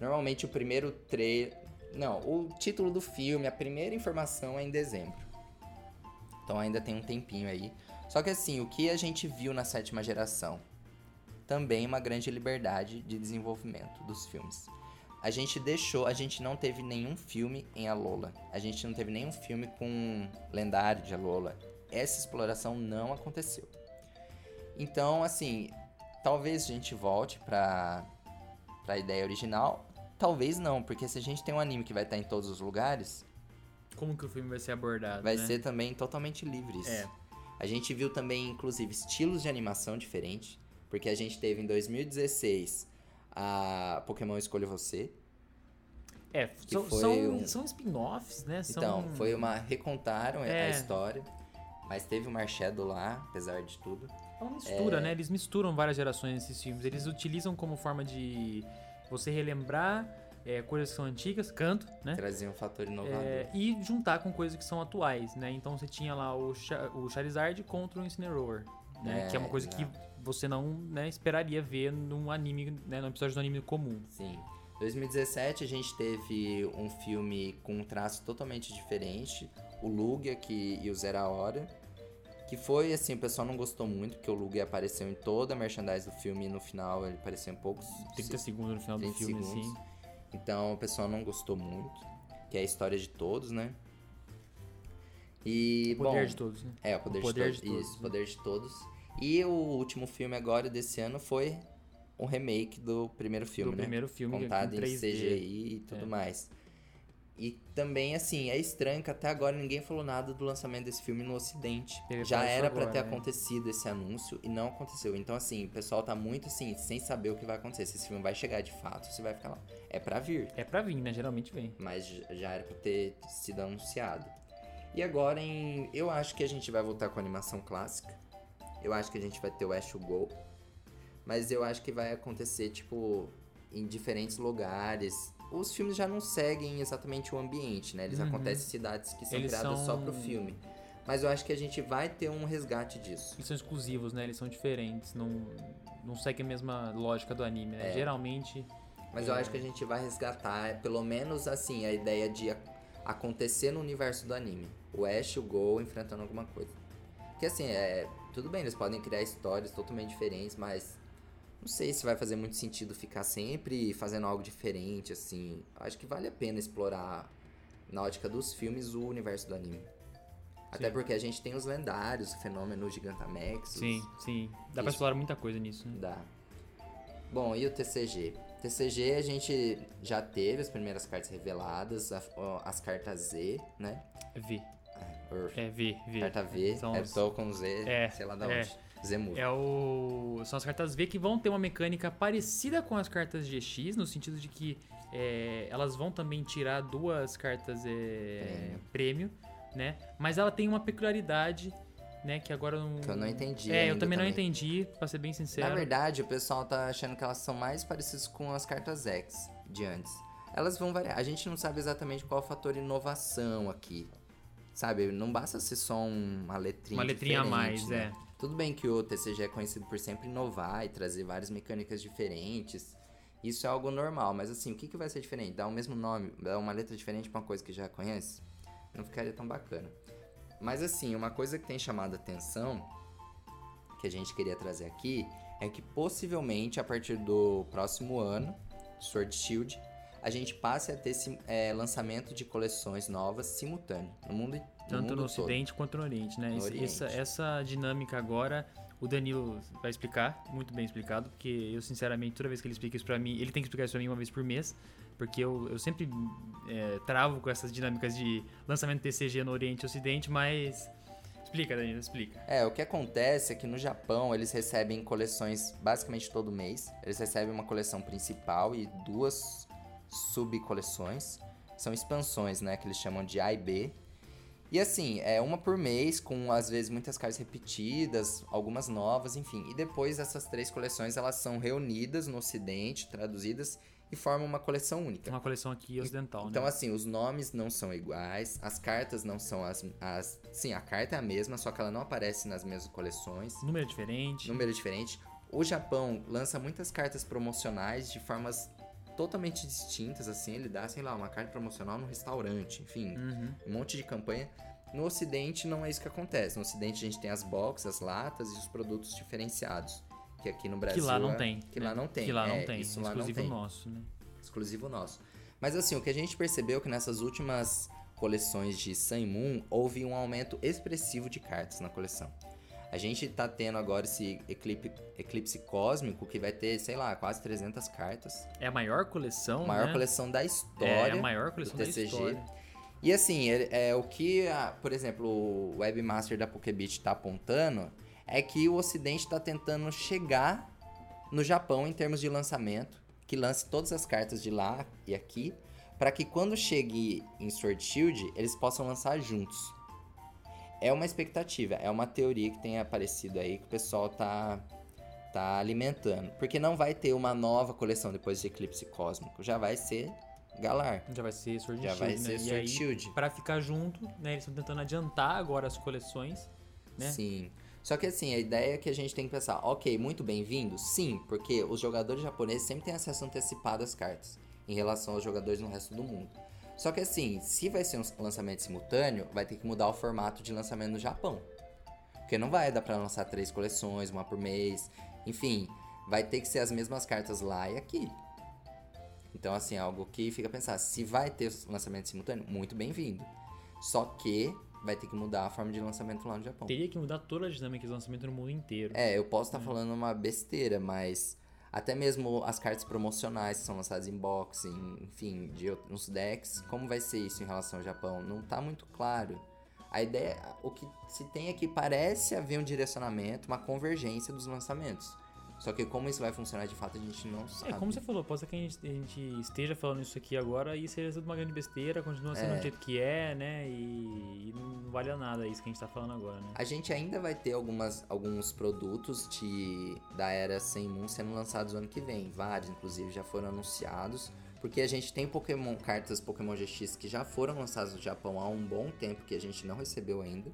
Normalmente o primeiro trailer, não, o título do filme, a primeira informação é em dezembro. Então ainda tem um tempinho aí. Só que assim, o que a gente viu na sétima geração? Também uma grande liberdade de desenvolvimento dos filmes. A gente deixou, a gente não teve nenhum filme em Alola. A gente não teve nenhum filme com lendário de Alola. Essa exploração não aconteceu. Então, assim, talvez a gente volte pra, pra ideia original. Talvez não, porque se a gente tem um anime que vai estar em todos os lugares, Como que o filme vai ser abordado? vai né? ser também totalmente livre. isso. É. A gente viu também, inclusive, estilos de animação diferentes. Porque a gente teve em 2016 a Pokémon Escolha Você. É, são, foi são, um- são spin-offs, né? São... Então, foi uma. Recontaram a- É. a história. Mas teve o Marshadow lá, apesar de tudo. É uma mistura, né? Eles misturam várias gerações nesses filmes. Eles utilizam como forma de você relembrar é, coisas que são antigas, canto, né? Trazia um fator inovador. É, e juntar com coisas que são atuais, né? Então você tinha lá o, Cha- o Charizard contra o Incineroar, né? É, que é uma coisa que exato. você não né, esperaria ver num anime, né? Num episódio do anime comum. Sim. 2017 a gente teve um filme com um traço totalmente diferente. O Lugia que, e o Zera Hora. Que Que foi assim, o pessoal não gostou muito, porque o Lugia apareceu em toda a merchandise do filme e no final ele apareceu em poucos 30 segundos no final do 30 filme, segundos. assim. Então o pessoal não gostou muito. Que é a história de todos, né? E, O poder bom, de todos, né? É, o poder, poder de, de todos. Isso, né? o poder de todos. E o último filme agora desse ano foi um remake do primeiro filme, do né? primeiro filme Contado em 3D. CGI e tudo É. mais. E também, assim, é estranho que até agora ninguém falou nada do lançamento desse filme no Ocidente. Teve Já era pra agora, ter né? acontecido esse anúncio e não aconteceu. Então, assim, o pessoal tá muito, assim, sem saber o que vai acontecer. Se esse filme vai chegar de fato, se vai ficar lá. É pra vir É pra vir, né? Geralmente vem. mas já era pra ter sido anunciado. E agora em. Eu acho que a gente vai voltar com a animação clássica. Eu acho que a gente vai ter o Ash Go. Mas eu acho que vai acontecer, tipo, em diferentes lugares. Os filmes já não seguem exatamente o ambiente, né? Eles Uhum. acontecem em cidades que são Eles criadas só são- pro filme. Mas eu acho que a gente vai ter um resgate disso. Eles são exclusivos, né? Eles são diferentes. Não, não seguem a mesma lógica do anime, né? É. Geralmente. Mas eu acho que a gente vai resgatar, é, pelo menos assim, a ideia de acontecer no universo do anime. O Ash e o Go enfrentando alguma coisa. Porque assim, é. Tudo bem, eles podem criar histórias totalmente diferentes, mas. Não sei se vai fazer muito sentido ficar sempre fazendo algo diferente, assim. Acho que vale a pena explorar, na ótica dos filmes, o universo do anime. Até Sim. porque a gente tem os lendários, o fenômeno Gigantamax. Sim, sim. Dá pra explorar muita coisa nisso, né? Dá. Bom, e o TCG? TCG a gente já teve as primeiras cartas reveladas, as cartas Z, né? É V. Or- É V, V. carta V, São é os- token Z, É, sei lá da é. onde. Zemu. É o... São as cartas V que vão ter uma mecânica parecida com as cartas GX, no sentido de que é, elas vão também tirar duas cartas é, prêmio. né? Mas ela tem uma peculiaridade, né? Que agora eu não. Que eu não entendi É, eu ainda também não também. entendi, pra ser bem sincero. Na verdade, o pessoal tá achando que elas são mais parecidas com as cartas X de antes. Elas vão variar. A gente não sabe exatamente qual é o fator inovação aqui. Sabe? Não basta ser só um- uma letrinha Uma letrinha a mais, né? é. Tudo bem que o TCG é conhecido por sempre inovar e trazer várias mecânicas diferentes. Isso é algo normal, mas assim, o que, que vai ser diferente? Dar o mesmo nome, dar uma letra diferente pra uma coisa que já conhece? Não ficaria tão bacana. Mas assim, uma coisa que tem chamado a atenção, que a gente queria trazer aqui, é que possivelmente a partir do próximo ano, Sword Shield, a gente passe a ter é, lançamento de coleções novas simultâneo no mundo Tanto no todo. Ocidente quanto no Oriente, né? No Oriente. Essa, essa dinâmica agora, o Danilo vai explicar, muito bem explicado, porque eu, sinceramente, toda vez que ele explica isso pra mim, ele tem que explicar isso pra mim uma vez por mês, porque eu, eu sempre é, travo com essas dinâmicas de lançamento TCG no Oriente e Ocidente, mas. Explica, Danilo, explica. É, o que acontece é que no Japão eles recebem coleções basicamente todo mês. Eles recebem uma coleção principal e duas subcoleções. São expansões, né? Que eles chamam de A e B. E assim, é uma por mês, com às vezes muitas cartas repetidas, algumas novas, enfim. E depois essas três coleções elas são reunidas no ocidente, traduzidas e formam uma coleção única. Uma coleção aqui ocidental, Então, né? assim, os nomes não são iguais, as cartas não são as, as. Sim, a carta é a mesma, só que ela não aparece nas mesmas coleções. Número diferente. Número diferente. O Japão lança muitas cartas promocionais de formas totalmente distintas, assim. Ele dá, sei lá, uma carta promocional no restaurante, enfim, Uhum. um monte de campanha. No Ocidente não é isso que acontece. No Ocidente a gente tem as boxes, as latas e os produtos diferenciados. Que aqui no Que Brasil. lá não é- tem. Que né? lá não tem. Que lá não é, tem. Isso lá não exclusivo tem nosso, né? exclusivo nosso. Mas assim, o que a gente percebeu é que nessas últimas coleções de Sun Moon houve um aumento expressivo de cartas na coleção. A gente tá tendo agora esse eclipse, eclipse cósmico que vai ter, sei lá, quase 300 cartas. É a maior coleção, maior né? coleção da É história a maior coleção do da TCG. história. E assim, ele- é, o que, a- por exemplo, o webmaster da Pokébit tá apontando é que o ocidente tá tentando chegar no Japão em termos de lançamento, que lance todas as cartas de lá e aqui, para que quando chegue em Sword Shield, eles possam lançar juntos. É uma expectativa, é uma teoria que tem aparecido aí que o pessoal tá tá alimentando, porque não vai ter uma nova coleção depois de Eclipse Cósmico, já vai ser Galar. Já vai ser Sword Já Shield, vai né? ser E Sword aí, Shield. Pra ficar junto, né? Eles estão tentando adiantar agora as coleções, né? Sim. Só que assim, a ideia é que a gente tem que pensar, ok, muito bem-vindo? Sim, porque os jogadores japoneses sempre têm acesso antecipado às cartas, em relação aos jogadores no resto do mundo. Só que assim, se vai ser um lançamento simultâneo, vai ter que mudar o formato de lançamento no Japão. Porque não vai dar pra lançar três coleções, uma por mês. Enfim, vai ter que ser as mesmas cartas lá e aqui. Então, assim, é algo que fica a pensar. Se vai ter lançamento simultâneo, muito bem-vindo. Só que vai ter que mudar a forma de lançamento lá no Japão. Teria que mudar toda a dinâmica de lançamento no mundo inteiro. É, eu posso estar tá falando uma besteira, mas até mesmo as cartas promocionais que são lançadas em box, enfim, de uns decks, como vai ser isso em relação ao Japão? Não tá muito claro. A ideia, o que se tem é que parece haver um direcionamento, uma convergência dos lançamentos. Só que como isso vai funcionar de fato a gente não sabe. É, como você falou, pode ser que a gente, a gente esteja falando isso aqui agora e seja tudo uma grande besteira, continua sendo é. do jeito que é, né? E, e, não vale nada isso que a gente tá falando agora, né? A gente ainda vai ter algumas, alguns produtos de, da era sem Moon sendo lançados no ano que vem. Vários, inclusive, já foram anunciados. Porque a gente tem Pokémon, cartas Pokémon GX que já foram lançadas no Japão há um bom tempo que a gente não recebeu ainda.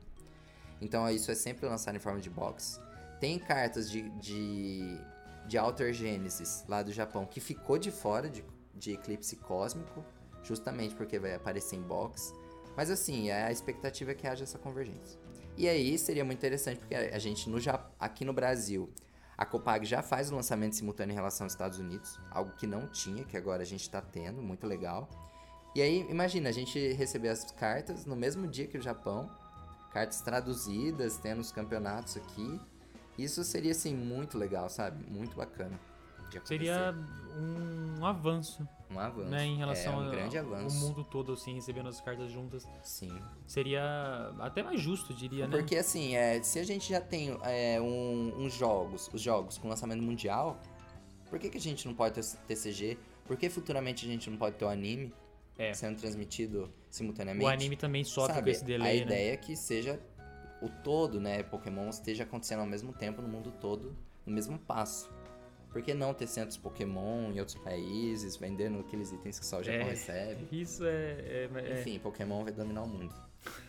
Então isso é sempre lançado em forma de box. Tem cartas de, de, de Alter Genesis lá do Japão que ficou de fora de, de Eclipse Cósmico, justamente porque vai aparecer em box. Mas assim, é a expectativa é que haja essa convergência. E aí seria muito interessante, porque a gente no, aqui no Brasil, a Copag já faz o lançamento simultâneo em relação aos Estados Unidos, algo que não tinha, que agora a gente está tendo, muito legal. E aí, imagina, a gente receber as cartas no mesmo dia que o Japão, cartas traduzidas, tendo os campeonatos aqui, isso seria, assim, muito legal, sabe? Muito bacana. Seria um avanço. Um avanço. Né, em relação é, um grande avanço. ao mundo todo, assim, recebendo as cartas juntas. Sim. Seria até mais justo, diria, né? Porque, assim, é, se a gente já tem é, um, uns jogos, os jogos com lançamento mundial, por que, que a gente não pode ter TCG? Por que futuramente a gente não pode ter o anime é. sendo transmitido simultaneamente? O anime também sofre Sabe, com esse delay, A né? ideia é que seja o todo, né, Pokémon esteja acontecendo ao mesmo tempo no mundo todo, no mesmo passo. Por que não ter centros Pokémon em outros países, vendendo aqueles itens que só o Japão é, recebe? Isso é, é, é, Enfim, Pokémon vai dominar o mundo.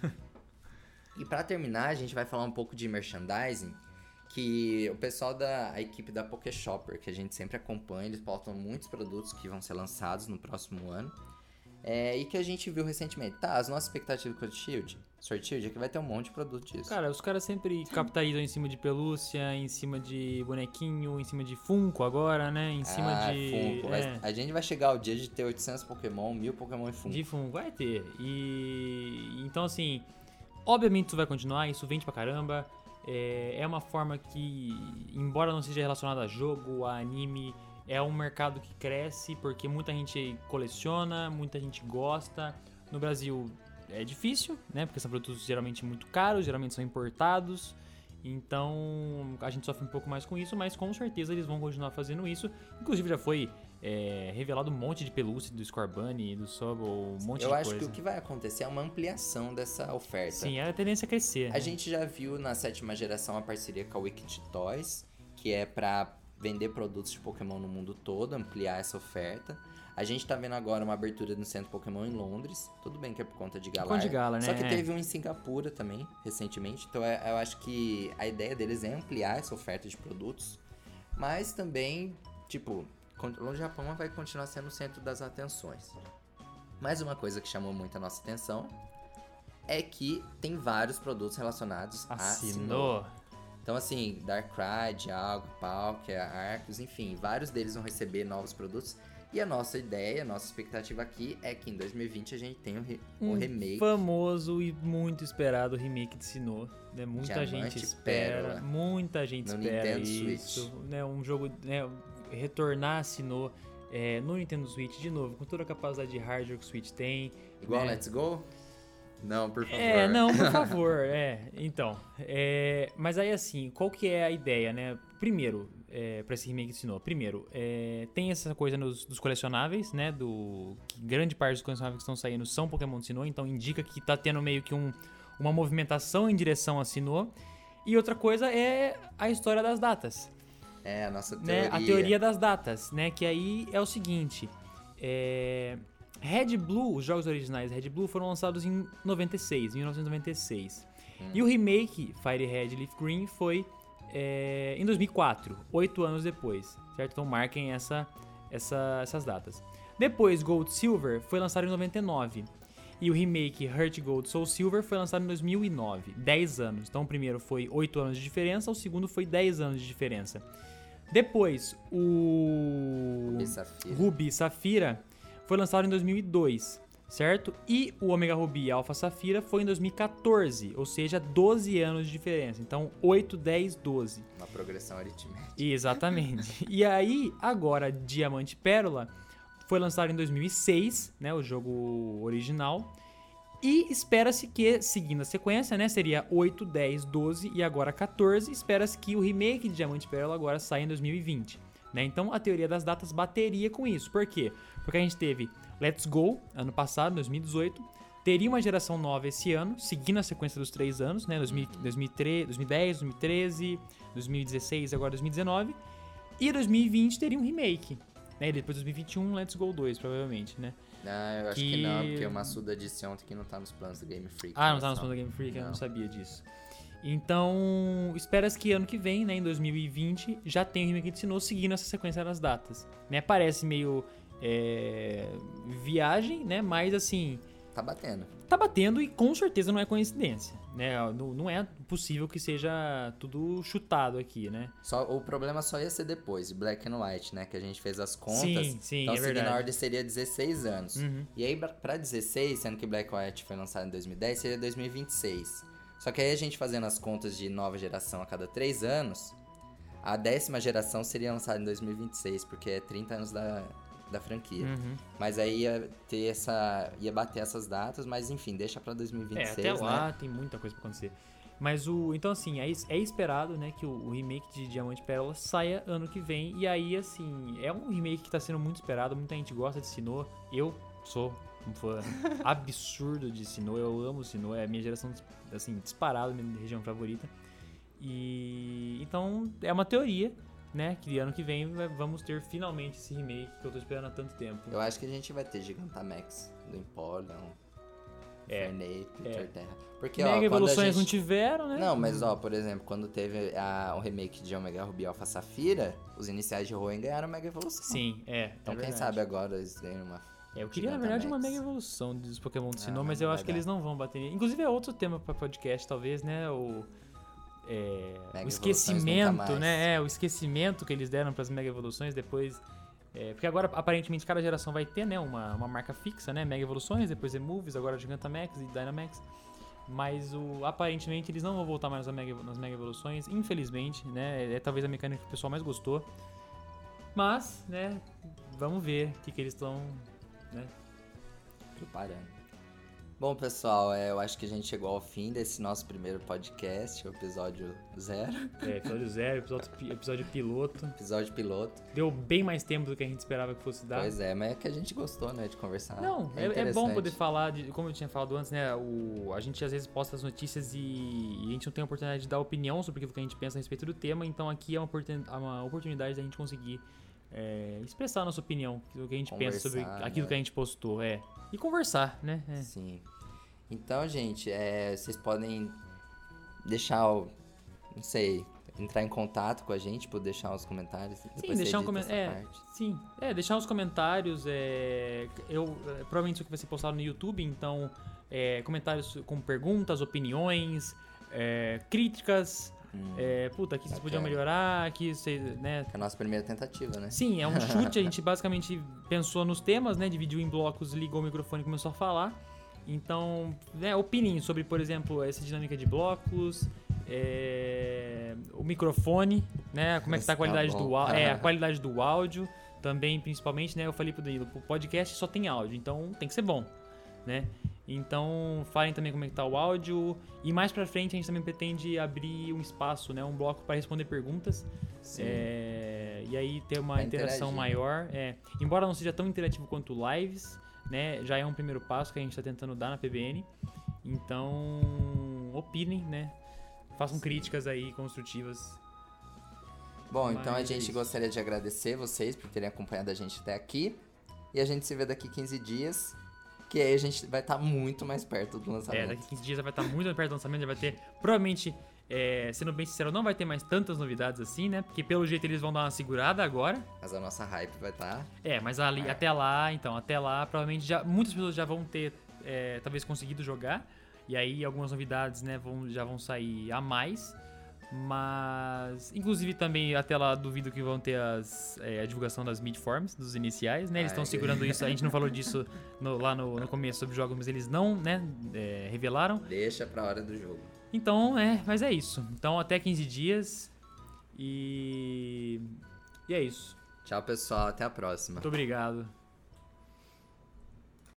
e para terminar, a gente vai falar um pouco de merchandising, que o pessoal da equipe da Pokéshopper, que a gente sempre acompanha, eles postam muitos produtos que vão ser lançados no próximo ano. É, e que a gente viu recentemente. Tá, as nossas expectativas com o Shield, Shield, é que vai ter um monte de produto disso. Cara, os caras sempre capitalizam em cima de pelúcia, em cima de bonequinho, em cima de Funko agora, né? Em cima ah, de. Funko. É. A gente vai chegar ao dia de ter 800 Pokémon, 1000 Pokémon em Funko. De Funko, vai ter. E. Então, assim. Obviamente isso vai continuar, isso vende pra caramba. É, é uma forma que, embora não seja relacionada a jogo, a anime é um mercado que cresce porque muita gente coleciona, muita gente gosta. No Brasil é difícil, né? Porque são produtos geralmente muito caros, geralmente são importados. Então a gente sofre um pouco mais com isso, mas com certeza eles vão continuar fazendo isso. Inclusive já foi é, revelado um monte de pelúcia do Scorbunny, do Sobble, um monte Eu de coisa. Eu acho que o que vai acontecer é uma ampliação dessa oferta. Sim, é a tendência a crescer. A né? gente já viu na sétima geração a parceria com a Wicked Toys, que é para vender produtos de Pokémon no mundo todo, ampliar essa oferta. A gente tá vendo agora uma abertura no centro Pokémon em Londres. Tudo bem que é por conta de Galar. de Gala, né? Só que teve um em Singapura também, recentemente. Então é, eu acho que a ideia deles é ampliar essa oferta de produtos. Mas também, tipo, o Japão vai continuar sendo o centro das atenções. Mais uma coisa que chamou muito a nossa atenção é que tem vários produtos relacionados Assinou. a Sinnoh. Então, assim, Darkrai, Dialgo, Palkia, Arcos, enfim, vários deles vão receber novos produtos. E a nossa ideia, a nossa expectativa aqui é que em 2020 a gente tenha o, re um remake. famoso e muito esperado remake de Sinnoh. Né? Muita Diamante gente espera, muita gente espera Nintendo isso. Switch. Né? Um jogo, né? retornar a Sinnoh é, no Nintendo Switch de novo, com toda a capacidade de hardware que o Switch tem. Igual né? Let's Go? Não, por favor. É, não, por favor. é, então. É, mas aí, assim, qual que é a ideia, né? Primeiro, é, para esse remake de Sinnoh. Primeiro, é, tem essa coisa nos, dos colecionáveis, né? Do, que grande parte dos colecionáveis que estão saindo são Pokémon de Sinnoh, então indica que tá tendo meio que um, uma movimentação em direção a Sinnoh. E outra coisa é a história das datas. É, a nossa teoria. Né? A teoria das datas, né? Que aí é o seguinte. É, Red Blue, os jogos originais Red Blue foram lançados em 96, 1996. Hum. E o remake Fire Red Leaf Green foi é, em 2004, oito anos depois, certo? Então marquem essa, essa, essas datas. Depois, Gold Silver foi lançado em 99. E o remake Heart Gold Soul Silver foi lançado em 2009, 10 anos. Então o primeiro foi 8 anos de diferença, o segundo foi 10 anos de diferença. Depois, o Ruby Safira. Ruby Safira foi lançado em 2002, certo? E o Omega Ruby e Alpha Safira foi em 2014, ou seja, 12 anos de diferença. Então 8, 10, 12. Uma progressão aritmética. Exatamente. e aí, agora, Diamante Pérola foi lançado em 2006, né, o jogo original. E espera-se que, seguindo a sequência, né, seria 8, 10, 12 e agora 14, espera-se que o remake de Diamante Pérola agora saia em 2020. Né? Então a teoria das datas bateria com isso. Por quê? Porque a gente teve Let's Go, ano passado, 2018, teria uma geração nova esse ano, seguindo a sequência dos três anos, né? 2000, 2003, 2010, 2013, 2016 agora 2019. E 2020 teria um remake. Né? E depois 2021, Let's Go 2, provavelmente, né? Ah, eu acho que... Que- não, porque o Massuda disse ontem que não tá nos planos do Game Freak. Ah, não tá nos planos da Game Freak, eu não Não. sabia disso. Então, espera-se que ano que vem, né, em 2020, já tenha o remake de Sinnoh seguindo essa sequência das datas. Né? Parece meio é, viagem, né? Mas assim, Tá batendo. tá batendo e com certeza não é coincidência. Né? Não, não é possível que seja tudo chutado aqui, né? Só, o problema só ia ser depois, de Black and White, né? Que a gente fez as contas. Sim, sim, então, é seguindo verdade. a ordem, seria 16 anos. Uhum. E aí, pra- pra 16, sendo que Black and White foi lançado em 2010, seria 2026. Só que aí a gente fazendo as contas de nova geração a cada 3 anos, a décima geração seria lançada em 2026, porque é 30 anos da, da franquia. Uhum. Mas aí ia ter essa. ia bater essas datas, mas enfim, deixa pra É, 2026. até lá né? tem muita coisa pra acontecer. Mas o. Então, assim, é, é esperado, né, que o, o remake de Diamante Pérola saia ano que vem. E aí, assim, é um remake que tá sendo muito esperado. Muita gente gosta de Sinnoh. Eu sou fã absurdo de Sinnoh. Eu amo Sinnoh. É a minha geração, assim, disparado, minha região favorita. E. Então, é uma teoria, né, que ano que vem vamos ter finalmente esse remake que eu tô esperando há tanto tempo. Eu acho que a gente vai ter Gigantamax do Empoleon, É. Fernate, É. Terra. Porque, ó, Mega a evoluções não gente... tiveram, né? Não, mas ó, por exemplo, quando teve a, o remake de Omega Ruby Alpha Safira, os iniciais de Hoenn ganharam Mega Evolução. Sim, é. Então é quem verdade. sabe agora eles ganham uma. É, eu queria, na verdade, uma mega evolução dos Pokémon do Ah, Sinnoh, mas eu acho que dar. eles não vão bater. Inclusive, é outro tema pra podcast, talvez, né? O. é, o esquecimento, né? É, o esquecimento que eles deram pras mega evoluções depois. é, porque agora, aparentemente, cada geração vai ter, né? Uma, uma marca fixa, né? Mega evoluções, depois Emoves, agora Gigantamax e Dynamax. Mas o, aparentemente eles não vão voltar mais nas mega, nas mega evoluções, infelizmente, né? É talvez a mecânica que o pessoal mais gostou. Mas, né? Vamos ver o que, que eles estão né, Preparando. Bom, pessoal, é, eu acho que a gente chegou ao fim desse nosso primeiro podcast, o episódio zero, É, episódio zero, episódio, pi- episódio piloto. episódio piloto. Deu bem mais tempo do que a gente esperava que fosse dar. Pois é, mas é que a gente gostou, né, de conversar. Não, é, é bom interessante. poder falar, de, como eu tinha falado antes, né? O, a gente às vezes posta as notícias e, e a gente não tem a oportunidade de dar opinião sobre aquilo que a gente pensa a respeito do tema, então aqui é uma, oportun- é uma oportunidade da gente conseguir é, expressar a nossa opinião, o que a gente pensa sobre Conversar, aquilo né? que a gente postou, é. E conversar, né? É. Sim. Então, gente, é, vocês podem deixar o. Não sei. Entrar em contato com a gente, por deixar os comentários. Sim, deixar um comentário. É, sim. É, deixar os comentários. É, eu, é, provavelmente isso aqui vai ser postado no YouTube, então é, comentários com perguntas, opiniões, é, críticas. Hum, É, puta, aqui vocês Bacana. podiam melhorar, aqui vocês, né? É a nossa primeira tentativa, né? Sim, é um chute, a gente basicamente pensou nos temas, né? Dividiu em blocos, ligou o microfone e começou a falar. Então, né, opinem sobre, por exemplo, essa dinâmica de blocos, é, o microfone, né? Como é que tá a Tá qualidade bom. do áudio. É, a qualidade do áudio também, principalmente, né? Eu falei pro Danilo, o podcast só tem áudio, então tem que ser bom, né? Então, falem também como é que tá o áudio. E mais pra frente a gente também pretende abrir um espaço, né? Um bloco para responder perguntas. Sim. É, e aí ter uma Pra interação interagir. maior. É, embora não seja tão interativo quanto lives, né? Já é um primeiro passo que a gente está tentando dar na PBN. Então, opinem, né? Façam críticas aí construtivas. Bom, então a Mas é gente isso. gostaria de agradecer vocês por terem acompanhado a gente até aqui. E a gente se vê daqui 15 dias. Que aí a gente vai estar muito mais perto do É, lançamento. daqui 15 dias vai estar muito mais perto do lançamento, já vai ter. Provavelmente, é, sendo bem sincero, não vai ter mais tantas novidades assim, né? Porque pelo jeito eles vão dar uma segurada agora. Mas a nossa hype vai estar. É, mas ali, É. até lá, então, até lá, provavelmente já, muitas pessoas já vão ter é, talvez conseguido jogar. E aí algumas novidades, né, vão, já vão sair a mais. Mas, inclusive também até lá duvido que vão ter as, é, a divulgação das midforms, dos iniciais, né? Eles estão segurando isso, a gente não falou disso no, lá no, no, começo sobre jogos, mas eles não, né, é, revelaram. Deixa pra hora do jogo. Então, é, mas é isso. Então até 15 dias e... E é isso. Tchau, pessoal. Até a próxima. Muito obrigado.